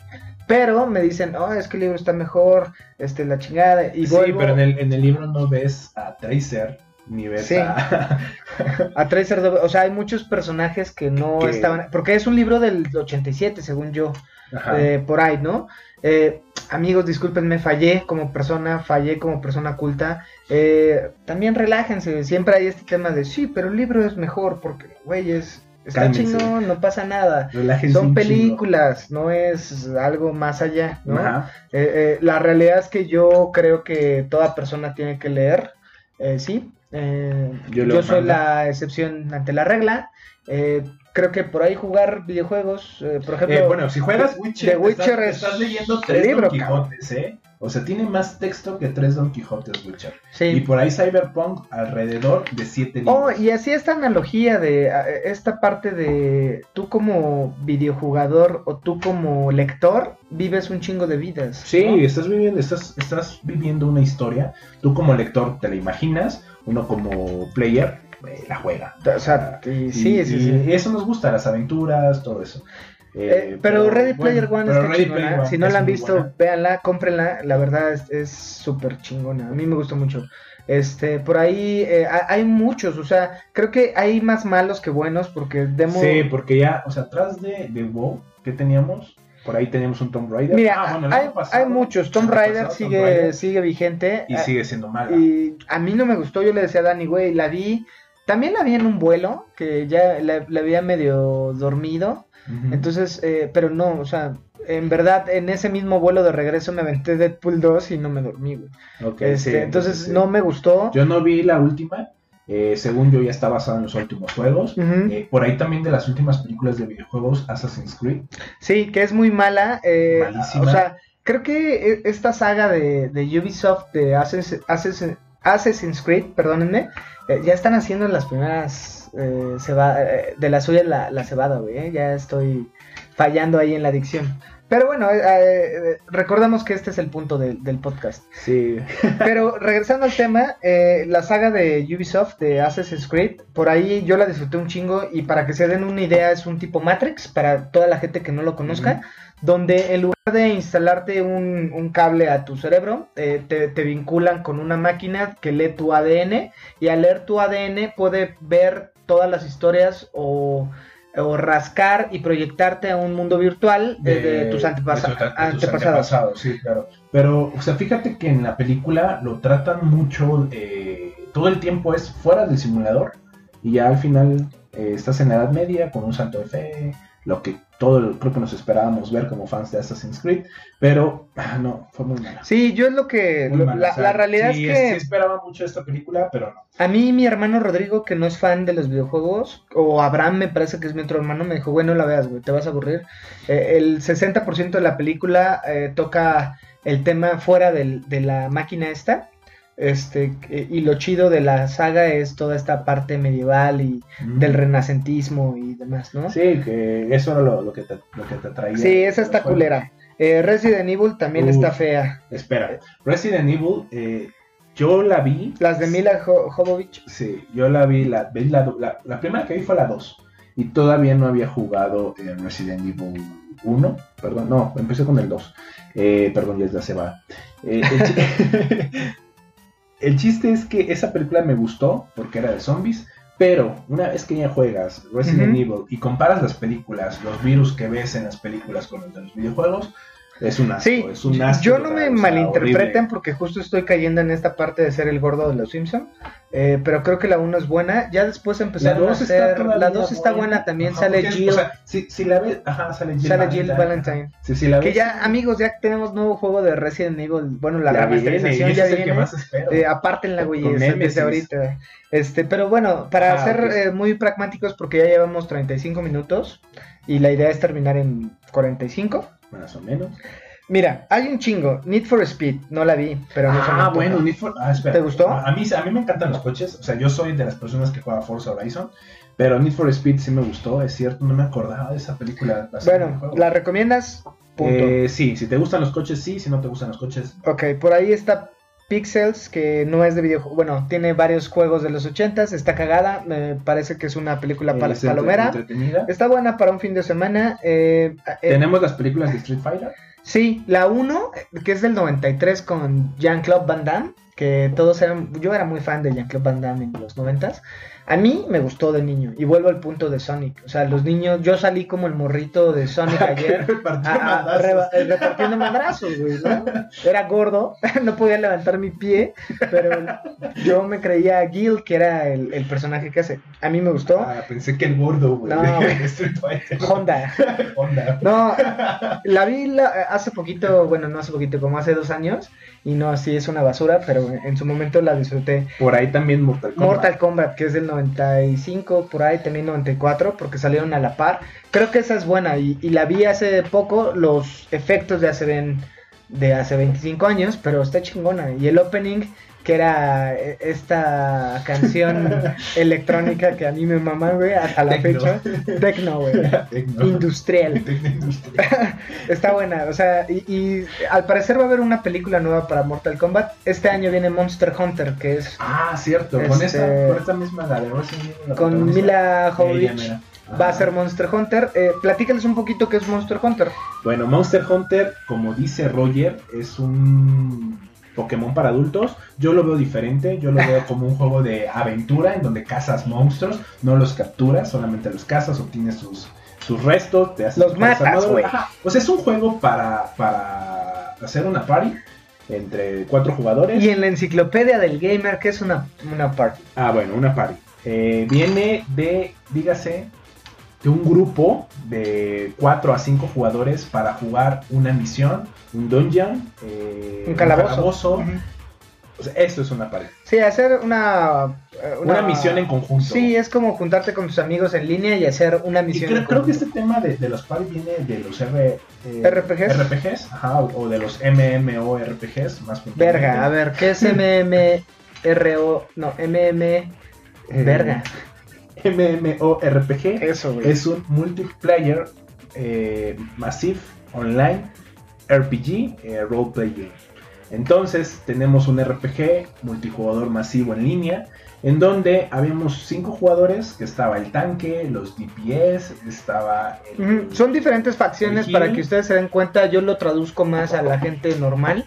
Pero me dicen, oh, es que el libro está mejor, este, la chingada, y sí, vuelvo pero en el, en el libro no ves a Tracer ni ves Sí. a. a Tracer, o sea, hay muchos personajes que no estaban, porque es un libro del 87, según yo, Ajá. eh, por ahí, ¿no? Eh, amigos, discúlpenme, fallé como persona, fallé como persona culta. Eh, también relájense, siempre hay este tema de sí, pero el libro es mejor porque, güey, es, está chingón, no pasa nada. Relájense Son películas, no es algo más allá, ¿no? Eh, eh, la realidad es que yo creo que toda persona tiene que leer, eh, sí. Eh, Yo yo soy la excepción ante la regla. Eh, creo que por ahí jugar videojuegos, eh, por ejemplo, bueno, si juegas Witcher, The Witcher estás, es estás leyendo tres libro, Quijotes, ¿eh? O sea, tiene más texto que tres Don Quijotes Witcher. sí. Y por ahí Cyberpunk alrededor de siete Oh, libros. y así esta analogía de esta parte de tú como videojugador o tú como lector vives un chingo de vidas. Sí, ¿no? estás viviendo, estás, estás viviendo una historia. Tú como lector te la imaginas, uno como player la juega. O sea, y- Y- sí, sí, y sí. eso nos gusta, las aventuras, todo eso. Eh, Eh, pero Ready Player bueno, One está Ready chingona. Player One si no la han visto, véanla, cómprenla. La verdad es- es súper chingona. A mí me gustó mucho. Este, por ahí eh, ha- hay muchos, o sea, creo que hay más malos que buenos porque demo. Sí, porque ya, o sea, atrás de, de WoW, ¿qué teníamos? Por ahí teníamos un Tomb Raider. Mira, Ah, bueno, hay, pasado- hay muchos. Tomb Raider pasado, Tomb sigue, Raider, sigue vigente. y Ah, sigue siendo mala. Y a mí no me gustó, yo le decía a Dani, güey, la vi, también la vi en un vuelo, que ya la, la había medio dormido, entonces, eh, pero no, o sea, en verdad, en ese mismo vuelo de regreso me aventé Deadpool 2 y no me dormí, güey. Ok, Este, sí, entonces, sí. no me gustó. Yo no vi la última. eh, según yo ya está basada en los últimos juegos. Eh, por ahí también de las últimas películas de videojuegos, Assassin's Creed. Sí, que es muy mala. eh, Malísima. O sea, creo que e- esta saga de, de Ubisoft de Assassin's, Assassin- Assassin's Creed, perdónenme, eh, ya están haciendo las primeras eh, ceba- eh, de la suya la, la cebada, güey. Ya estoy fallando ahí en la adicción. Pero bueno, recordamos que este es el punto de- del podcast. Sí. Pero regresando al tema, eh, la saga de Ubisoft de Assassin's Creed, por ahí yo la disfruté un chingo y para que se den una idea es un tipo Matrix para toda la gente que no lo conozca, donde en lugar de instalarte un, un cable a tu cerebro, eh, te, te vinculan con una máquina que lee tu ADN y al leer tu ADN puede ver todas las historias o, o rascar y proyectarte a un mundo virtual de, de tus, antepasa- de tu- de tus antepasados. antepasados, sí, claro. Pero, o sea, fíjate que en la película lo tratan mucho, eh, todo el tiempo es fuera del simulador y ya al final eh, estás en la Edad Media con un salto de fe, lo que todo el- creo que nos esperábamos ver como fans de Assassin's Creed, pero ah, no, fue muy mala. Sí, yo es lo que... Lo- mala, la, o sea, la realidad sí, es que... sí esperaba mucho esta película, pero no. A mí mi hermano Rodrigo, que no es fan de los videojuegos, o Abraham me parece que es mi otro hermano, me dijo, güey, no la veas, güey, te vas a aburrir. Eh, el 60% de la película eh, toca el tema fuera del- de la máquina esta. Este, eh, y lo chido de la saga es toda esta parte medieval y del renacentismo y demás, ¿no? Sí, que eso era lo, lo que, te, lo que te traía. Sí, esa está juegos. culera. Eh, Resident Evil también está fea. Espera, Resident Evil, eh, Yo la vi. Las de Mila Jo- Jovovich. Sí, yo la vi. La, la, la, la primera que vi fue la 2. Y todavía no había jugado eh, Resident Evil 1. Perdón, no, empecé con el 2. Eh, perdón, ya se va. El, chi- el chiste es que esa película me gustó porque era de zombies. Pero una vez que ya juegas Resident. Evil y comparas las películas, los virus que ves en las películas con los de los videojuegos, es un asco. Sí, es un asco, yo no o me sea, malinterpreten horrible. porque justo estoy cayendo en esta parte de ser el gordo de los Simpson, eh, pero creo que la 1 es buena. Ya después empezaron a hacer, la 2 está buena también, Ajá, sale Jill, O sea, si, si la ves, ajá, sale Jill sale Jill Valentine. Sí, si la Que ves, ya, amigos, ya tenemos nuevo juego de Resident Evil, bueno, la remasterización ya viene. que. Eh, apártenla, güey, Con es- desde ahorita. Este, pero bueno, para Ah, ser eh, muy pragmáticos, porque ya llevamos 35 minutos y la idea es terminar en 45. Más o menos. Mira, hay un chingo. Need for Speed, no la vi, pero no se me ah, bueno, Need for- ah, espera. ¿Te gustó? A, mí, a mí me encantan los coches. O sea, yo soy de las personas que juega Forza Horizon. Pero Need for Speed sí me gustó, es cierto. No me acordaba de esa película. la Bueno. ¿la recomiendas? Punto. Eh, sí, si te gustan los coches, sí. Si no te gustan los coches, Ok, por ahí está Pixels, que no es de videojuego. Bueno, tiene varios juegos de los 80s. Está cagada. Me parece que es una película entre- palomera. Está buena para un fin de semana. eh, eh, Tenemos las películas de Street Fighter. Sí, la 1, que es del 93 con Jean-Claude Van Damme, que todos eran, yo era muy fan de Jean-Claude Van Damme en los 90s. A mí me gustó de niño, y vuelvo al punto de Sonic. O sea, los niños, yo salí como el morrito de Sonic ayer. Repartió a- a- madrazos. reba- eh, repartiendo madrazos, güey, ¿no? Era gordo, no podía levantar mi pie, pero yo me creía Gil, que era el, el personaje que hace. A mí me gustó. Ah, pensé que el gordo, güey. No. Honda. Honda. No, la vi la- hace poquito, bueno, no hace poquito, como hace dos años, y no, así es una basura, pero en su momento la disfruté. Por ahí también Mortal Kombat. Mortal Kombat, que es del 95, por ahí también 94, porque salieron a la par. Creo que esa es buena, y, la vi hace poco, los efectos de hace, de hace 25 años, pero está chingona. Y el opening, que era eh, esta canción electrónica que a mí me mama, güey, hasta la Tecno. fecha. Tecno, güey. Tecno. Industrial. Tecno industrial. Está buena, o sea, y, y al parecer va a haber una película nueva para Mortal Kombat. Este año viene Monster Hunter, que es Ah, cierto. Con, esta, con esta misma, la de con. Mila Jovovich. Va a ser Monster Hunter. Eh, platícales un poquito qué es Monster Hunter. Bueno, Monster Hunter, como dice Roger, es un Pokémon para adultos. Yo lo veo diferente. Yo lo veo como un juego de aventura en donde cazas monstruos, no los capturas, solamente los cazas, obtienes sus, sus restos, te haces Los matas, güey. Sea, es un juego para, para hacer una party entre cuatro jugadores. Y en la enciclopedia del gamer, ¿qué es una, una party? Ah, bueno, una party. Eh, viene de, dígase, de un grupo de 4 a 5 jugadores para jugar una misión, un dungeon, eh, Un calabozo. O sea, esto es una party. Sí, hacer una, eh, Una, misión en conjunto. Sí, es como juntarte con tus amigos en línea y hacer una misión. creo, en creo que este tema de, de los party viene de los R, eh, RPGs. RPGs, ajá, o, o de los MMORPGs, más. Verga, a ver, ¿qué es MMRO? No, MM. Eh, Verga. MMORPG Eso, güey. es un multiplayer eh, massive online RPG eh, role playing. Entonces tenemos un RPG multijugador masivo en línea en donde habíamos cinco jugadores que estaba el tanque, los DPS, estaba el, Son diferentes facciones para que ustedes se den cuenta. Yo lo traduzco más a la gente normal.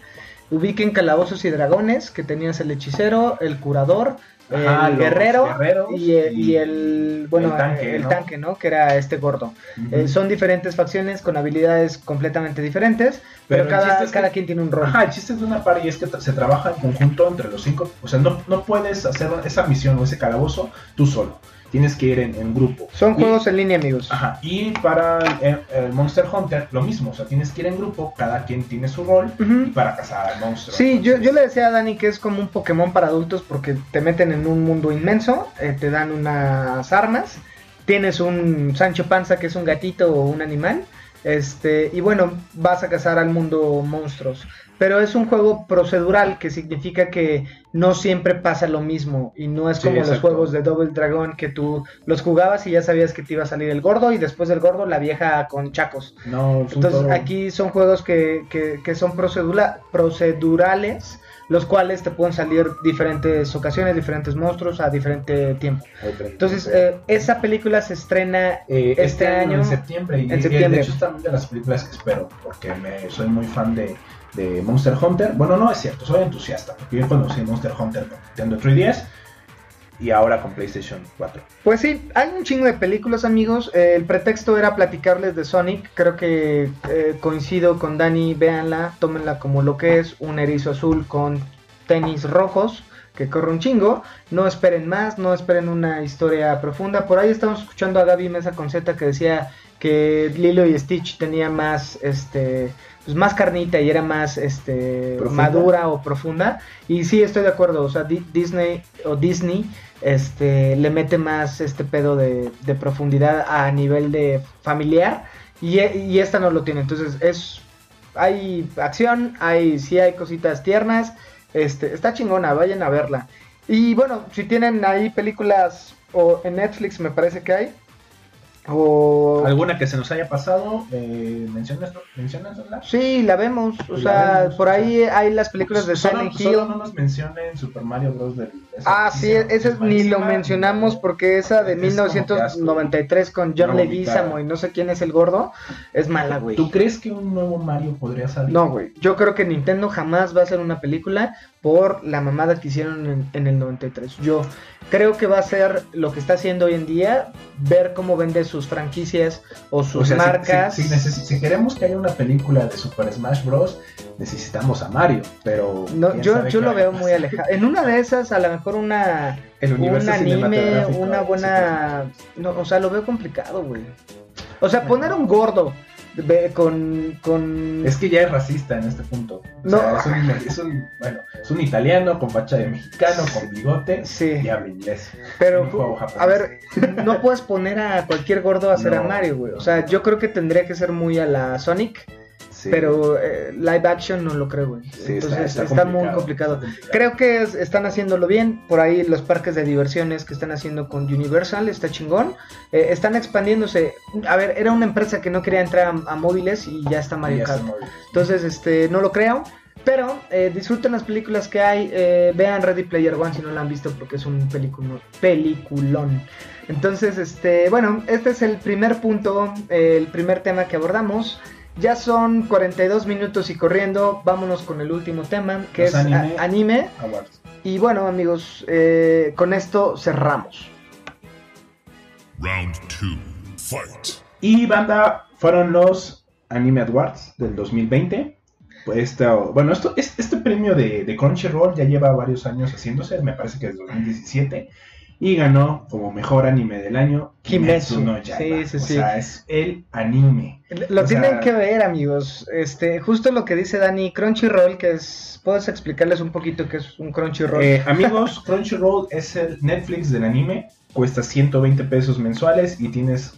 Ubiquen calabozos y dragones, que tenías el hechicero, el curador, Ajá, el guerrero y, el- y y el bueno el tanque, el ¿no? tanque, ¿no? Que era este gordo. Eh, son diferentes facciones con habilidades completamente diferentes, pero, cada, es que- cada quien tiene un rol. Ajá, el chiste de una party es que se trabaja en conjunto entre los cinco. O sea, no, no puedes hacer esa misión o ese calabozo tú solo. Tienes que ir en, en grupo. Son Y- juegos en línea, amigos. Ajá, y para el, el Monster Hunter lo mismo, o sea, tienes que ir en grupo, cada quien tiene su rol y para cazar al monstruo. Sí, yo, yo le decía a Dani que es como un Pokémon para adultos porque te meten en un mundo inmenso, eh, te dan unas armas, tienes un Sancho Panza que es un gatito o un animal, este, y bueno, vas a cazar al mundo monstruos. Pero es un juego procedural que significa que no siempre pasa lo mismo y no es Sí, como los juegos de Double Dragon que tú los jugabas y ya sabías que te iba a salir el gordo y después del gordo la vieja con chacos. No, Entonces aquí son juegos que, que, que son procedura- procedurales los cuales te pueden salir diferentes ocasiones, diferentes monstruos a diferente tiempo. Entonces, eh, esa película se estrena Eh, este, año. en septiembre. Y, en septiembre. de hecho es también de las películas que espero, porque me, soy muy fan de, de Monster Hunter. Bueno, no es cierto, soy entusiasta, porque yo conocí Monster Hunter con Nintendo 3DS y ahora con PlayStation 4. Pues sí, hay un chingo de películas, amigos. Eh, el pretexto era platicarles de Sonic. Creo que eh, coincido con Dani. Véanla, tómenla como lo que es: un erizo azul con tenis rojos que corre un chingo. No esperen más, no esperen una historia profunda. Por ahí estamos escuchando a Gaby Mesa con Z que decía que Lilo y Stitch tenía más, este, pues más carnita y era más, este, ¿Profunda? madura o profunda. Y sí, estoy de acuerdo. O sea, Di- Disney o Disney este le mete más este pedo de, de profundidad a nivel de familiar y, e- y esta no lo tiene. Entonces es hay acción hay sí hay cositas tiernas este está chingona vayan a verla. Y bueno si tienen ahí películas o en Netflix me parece que hay o ¿Alguna que se nos haya pasado? Eh, ¿Mencionas? Sí la vemos o La sea vemos, por ahí hay las películas de Solo- Silent solo Hill no nos mencionen Super Mario Bros. del- Ah, sí, esa es ni lo mencionamos porque esa de es como que 1993 con John Una Leguizamo y no sé quién es el gordo, es mala, güey. ¿Tú crees que un nuevo Mario podría salir? No, güey. Yo creo que Nintendo jamás va a hacer una película por la mamada que hicieron en, en el 93. Yo creo que va a ser lo que está haciendo hoy en día, ver cómo vende sus franquicias o sus O sea, si- marcas. Si, si queremos que haya una película de Super Smash Bros., necesitamos a Mario, pero... No, yo, yo lo veo muy alejado. En una de esas, a lo mejor una El un anime, una buena... No, o sea, lo veo complicado, güey. O sea, poner un gordo con... con... Es que ya es racista en este punto. O No. sea, es, un, es un- bueno, es un italiano con facha de mexicano, con bigote Sí, y habla inglés. pero... A ver, no puedes poner a cualquier gordo a hacer a. Mario, güey. O sea, yo creo que tendría que ser muy a la Sonic, Sí. pero eh, live action no lo creo, güey. Sí, Entonces está, muy complicado. Creo que es- están haciéndolo bien. Por ahí los parques de diversiones que están haciendo con Universal está chingón. Eh, están expandiéndose. A ver, era una empresa que no quería entrar a, a móviles y ya está Mario Kart. Entonces, este, no lo creo. Pero eh, disfruten las películas que hay. eh, vean Ready Player One si no la han visto porque es un peliculo- peliculón. Entonces, este, bueno, este es el primer punto, eh, el primer tema que abordamos. Ya son 42 minutos y corriendo. Vámonos con el último tema, que Los es a- anime. anime. Awards. Y bueno, amigos, eh, con esto cerramos. Round two. Fight. Y banda, fueron los Anime Awards del 2020. Pues bueno, esto, es- este premio de, de Crunchyroll ya lleva varios años haciéndose, me parece que es 2017. Y ganó como mejor anime del año Kimetsu. no Yaiba. Sí, sí, o sí. sea, es el anime. Lo O tienen sea- que ver, amigos. Este, justo lo que dice Dani, Crunchyroll, que es. ¿Puedes explicarles un poquito qué es un Crunchyroll? Eh, amigos, Crunchyroll es el Netflix del anime. Cuesta 120 pesos mensuales y tienes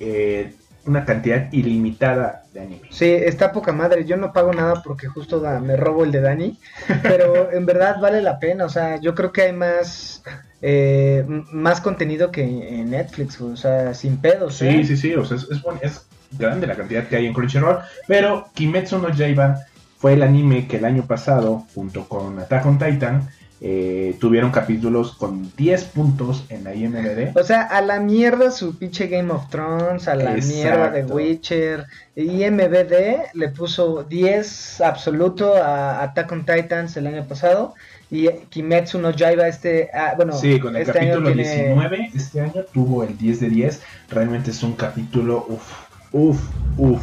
eh, una cantidad ilimitada de anime. Sí, está poca madre. Yo no pago nada porque justo da- me robo el de Dani. Pero en verdad vale la pena. O sea, yo creo que hay más. eh, más contenido que en Netflix, o sea, sin pedos. ¿eh? Sí, sí, sí, o sea, es, es, es grande la cantidad que hay en Crunchyroll, pero Kimetsu no Yaiba fue el anime que el año pasado, junto con Attack on Titan, eh, tuvieron capítulos con 10 puntos en la IMDb. O sea, a la mierda su pinche Game of Thrones, a la Exacto. mierda de Witcher. IMBD le puso 10 absoluto a Attack on Titans el año pasado. Y Kimetsu no Yaiba este, ah, bueno, Sí, con el este capítulo tiene- 19 este año tuvo el 10 de 10. Realmente es un capítulo, uff, uff, uff.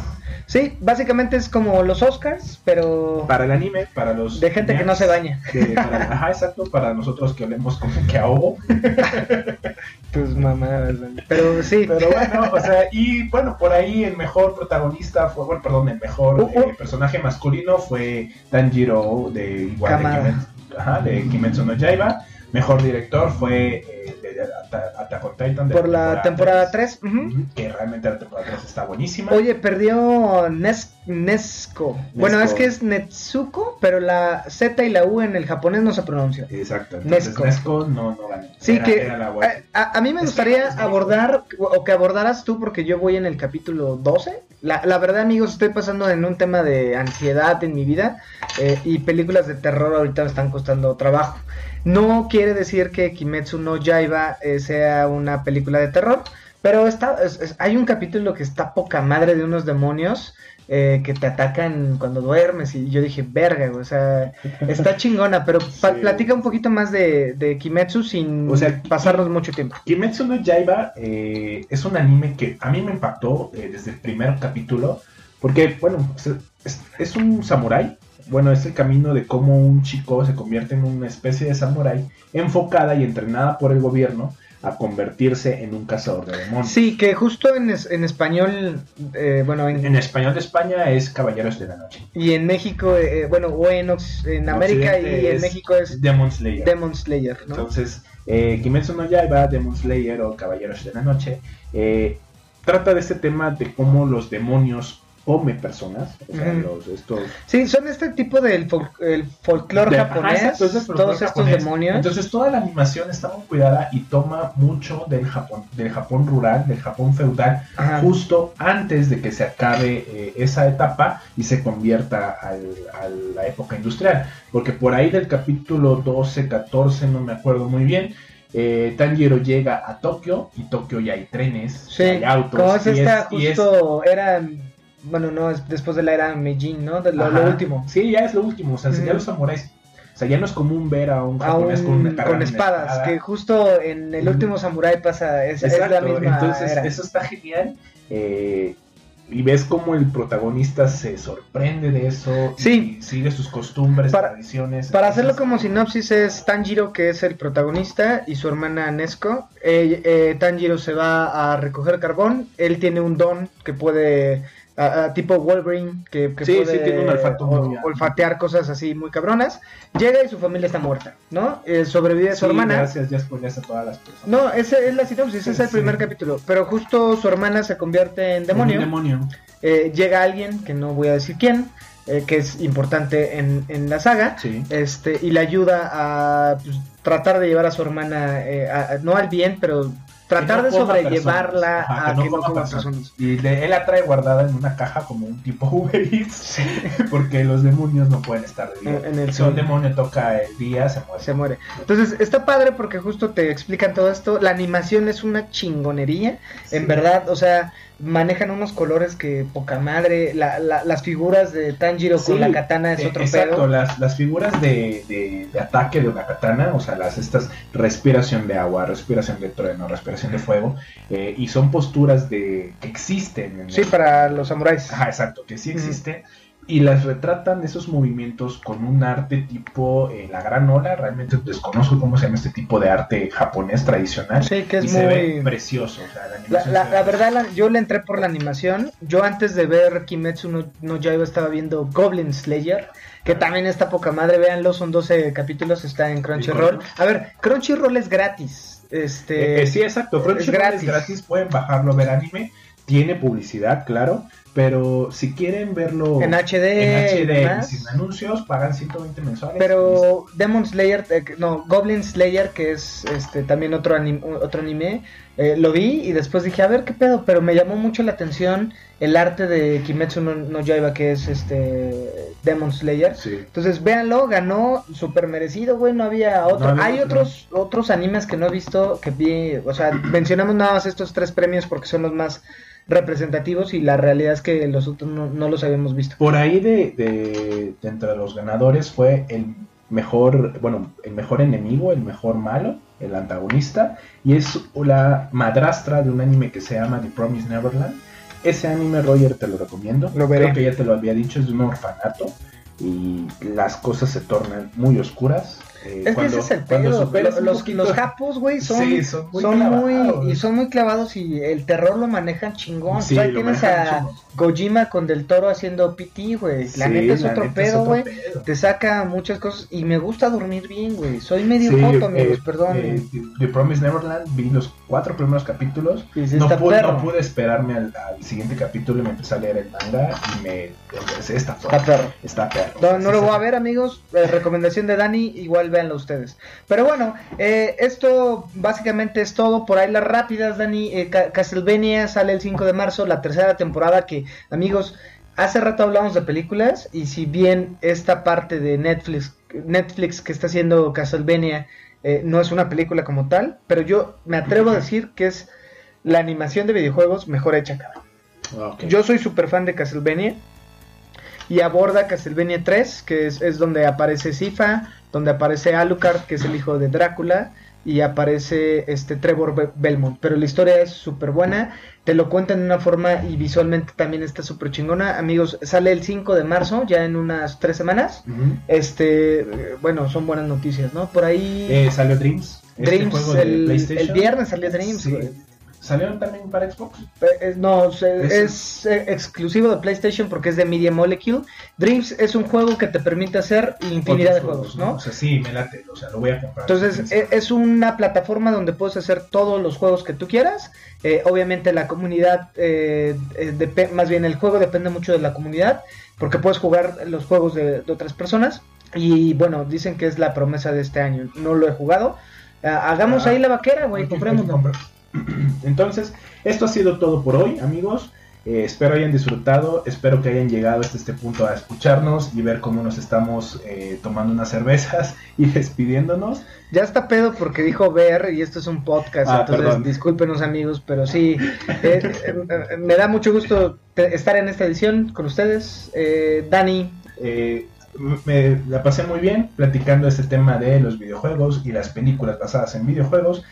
Sí, básicamente es como los Oscars, pero Para el anime, para los... de gente que no se baña. de- para- ajá, exacto, para nosotros que olemos como que ahogo. Tus mamadas. Pero sí, Pero bueno, o sea, y bueno, por ahí el mejor protagonista fue, bueno, perdón, el mejor Uh, uh. eh, personaje masculino fue Tanjiro de igual de. Kimetsu, ajá, de Kimetsu no Yaiba. Mejor director fue Attack on Titan de por la temporada 3. Ujú, Que realmente la temporada 3 está buenísima. Oye, perdió Nes Nesco. Bueno, es que es Netsuko, pero la Z y la U en el japonés no se pronuncia. Exacto, entonces Nesco. Nesco, no, no ganó. Sí, Era- que era la a, a- mí me Es gustaría que abordar o que abordaras tú porque yo voy en el capítulo 12 La, la verdad, amigos, estoy pasando en un tema de ansiedad en mi vida eh, y películas de terror ahorita me están costando trabajo. No quiere decir que Kimetsu no Yaiba eh, sea una película de terror, pero está, es- es- hay un capítulo que está poca madre de unos demonios eh, que te atacan cuando duermes y yo dije, verga, o sea, está chingona, pero Sí. platica un poquito más de, de Kimetsu sin O sea, pasarnos mucho tiempo. Kimetsu no Yaiba eh, es un anime que a mí me impactó eh, desde el primer capítulo, porque, bueno, es un samurái. Bueno, es el camino de cómo un chico se convierte en una especie de samurái enfocada y entrenada por el gobierno a convertirse en un cazador de demonios. Sí, que justo en, es- en español, eh, bueno, en, En español de España es Caballeros de la Noche. y en México, eh, bueno, o en, en América y en México es Demon Slayer. Demon Slayer, ¿no? Entonces, eh, Kimetsu no Yaiba, Demon Slayer o Caballeros de la Noche, eh, trata de este tema de cómo los demonios come personas, o sea, los, estos... Sí, son este tipo del fol- el folclore ajá, japonés, exacto, es del folclore todos estos demonios. Entonces, toda la animación está muy cuidada y toma mucho del Japón, del Japón rural, del Japón feudal, Ajá. justo antes de que se acabe eh, esa etapa y se convierta al- a la época industrial. Porque por ahí del capítulo 12, 14, no me acuerdo muy bien, eh, Tanjiro llega a Tokio y Tokio ya hay trenes, Sí, ya hay autos. como es y esta, y es- justo era, bueno, no, es después de la era Meijin, ¿no? De lo, último. Sí, ya es lo último, o sea, ya Ujú. los samuráis. O sea, ya no es común ver a un A japonés con, un- con, una espadas, espada. que justo en el último Samurai pasa, es, la misma entonces era. eso está genial. eh, y ves cómo el protagonista se sorprende de eso Sí. y sigue sus costumbres, Para- tradiciones. Para hacerlo como sinopsis es Tanjiro que es el protagonista y su hermana Nesko. Eh, eh, Tanjiro se va a recoger carbón. Él tiene un don que puede, a- a tipo Wolverine, que, que Sí, puede sí, tiene un olfatear cosas así muy cabronas. Llega y su familia está muerta, ¿no? Eh, sobrevive su hermana. Gracias, ya a todas las personas. No, esa es la sinopsis, ese es el primer capítulo. Pero justo su hermana se convierte en demonio. Un demonio. Eh, llega alguien, que no voy a decir quién, eh, que es importante en, en la saga Sí. este y le ayuda a pues, tratar de llevar a su hermana eh, a- no al bien pero tratar Que no de sobrellevarla a que no coma personas Y le- él la trae guardada en una caja como un tipo Uber Eats, porque los demonios no pueden estar de día. En- en el si un sol. demonio toca el día, se muere. se muere entonces está padre porque justo te explican todo esto la animación es una chingonería en Sí. verdad o sea manejan unos colores que poca madre la- la- las figuras de Tanjiro Sí, con la katana es eh, otro Exacto, pedo las, las figuras de, de- de ataque de una katana, o sea, las estas respiración de agua, respiración de trueno, respiración de fuego, eh, y son posturas de que existen. en sí el- para los samuráis Ajá, exacto, que sí existen. Y las retratan esos movimientos con un arte tipo eh, la gran ola. Realmente desconozco cómo se llama este tipo de arte japonés tradicional. sí que y es se ve muy precioso. o sea, la verdad, la- yo le entré por la animación. Yo antes de ver Kimetsu no, no Yaiba estaba viendo Goblin Slayer, que también está poca madre. Véanlo, son 12 capítulos, está en Crunchyroll. A ver, Crunchyroll es gratis. Este, Eh, eh, sí, exacto. Crunchyroll es gratis. gratis. Pueden bajarlo, ver anime. Tiene publicidad, claro. Pero si quieren verlo en HD, en HD sin anuncios, pagan 120 mensuales. Pero Demon Slayer, eh, no, Goblin Slayer, que es este también otro anime, otro anime eh, lo vi y después dije, a ver qué pedo, pero me llamó mucho la atención el arte de Kimetsu no, no Yaiba, que es este Demon Slayer. Sí. Entonces, véanlo, ganó súper merecido, güey, no había otro. No había Hay otro. otros otros animes que no he visto, que vi, o sea, mencionamos nada más estos tres premios porque son los más representativos y la realidad es que los otros no, no los habíamos visto. Por ahí de, de, de entre los ganadores fue el mejor, bueno, el mejor enemigo, el mejor malo, el antagonista, y es la madrastra de un anime que se llama The Promised Neverland. Ese anime, Roger, te lo recomiendo. Lo veré. Creo que ya te lo había dicho, es de un orfanato y las cosas se tornan muy oscuras. Eh, Es que ese es el pedo. un Los, los japos, güey, son, Sí, son muy son muy, clavados. y son muy clavados y el terror lo manejan chingón. Sí, o sea, tienes a chingón. Kojima con Del Toro haciendo PT, güey. La Sí, neta es la otro neta pedo, güey. Te saca muchas cosas y me gusta dormir bien, güey. Soy medio Sí, joto, amigos, eh, perdón. eh, The Promised Neverland, vi los cuatro primeros capítulos. No está pude, no pude esperarme al, al siguiente capítulo y me empecé a leer el manga y me esta Está perro. Está perro. No, lo voy a ver, amigos. Recomendación de Dani. Igual véanlo ustedes. Pero bueno, eh, esto básicamente es todo. Por ahí las rápidas, Dani. Eh, Castlevania sale el 5 de marzo, la tercera temporada que, amigos, hace rato hablamos de películas y si bien esta parte de Netflix, Netflix que está haciendo Castlevania eh, no es una película como tal, pero yo me atrevo a decir que es la animación de videojuegos mejor hecha, cabrón. Ah, ok. Yo soy súper fan de Castlevania y aborda Castlevania 3, que es, es donde aparece Sifa, donde aparece Alucard, que es el hijo de Drácula, y aparece este Trevor Be- Belmont. Pero la historia es súper buena, te lo cuentan de una forma y visualmente también está súper chingona. Amigos, sale el 5 de marzo, ya en unas tres semanas. Este, bueno, son buenas noticias, ¿no? Por ahí... Eh, salió Dreams. este Dreams, el, el viernes salió Dreams, Sí. ¿Salió también para Xbox? Eh, No, se- Es- es, eh, exclusivo de PlayStation porque es de Media Molecule. Dreams es un juego que te permite hacer infinidad de juegos, ¿no? O sea, sí, me late. O sea, lo voy a comprar. Entonces e- es una plataforma donde puedes hacer todos los juegos que tú quieras. Eh, obviamente la comunidad, más bien el juego depende mucho de la comunidad porque puedes jugar los juegos de, de otras personas. Y bueno, dicen que es la promesa de este año. No lo he jugado. Ah, hagamos Ah, ahí la vaquera, güey, comprémoslo. Entonces, esto ha sido todo por hoy, amigos. Eh, espero hayan disfrutado, espero que hayan llegado hasta este punto a escucharnos y ver cómo nos estamos eh, tomando unas cervezas y despidiéndonos. Ya está pedo porque dijo ver y esto es un podcast, Ah, entonces perdón. discúlpenos amigos, pero sí, eh, me da mucho gusto estar en esta edición con ustedes. Eh, Dani, me la pasé muy bien platicando este tema de los videojuegos y las películas basadas en videojuegos.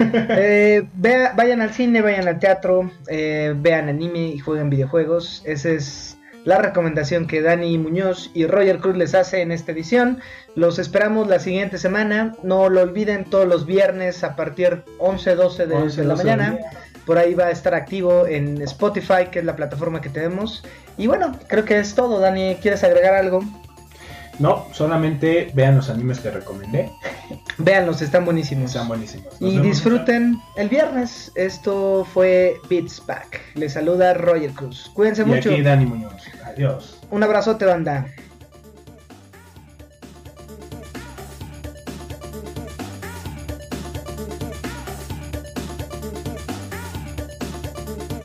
Eh, vea- vayan al cine, vayan al teatro, eh, vean anime y jueguen videojuegos. Esa es la recomendación que Dani Muñoz y Roger Cruz les hace en esta edición. Los esperamos la siguiente semana. No lo olviden todos los viernes a partir 11, 12 de, 11, de la 12 mañana. Por ahí va a estar activo en Spotify, que es la plataforma que tenemos. Y bueno, creo que es todo, Dani. ¿Quieres agregar algo? No, solamente vean los animes que recomendé, Véanlos, están buenísimos. están buenísimos. Nos Y disfruten el viernes. Esto fue Beats Back. Les saluda Roger Cruz. Cuídense Y mucho. aquí Dani Muñoz. Adiós. Un abrazote, banda.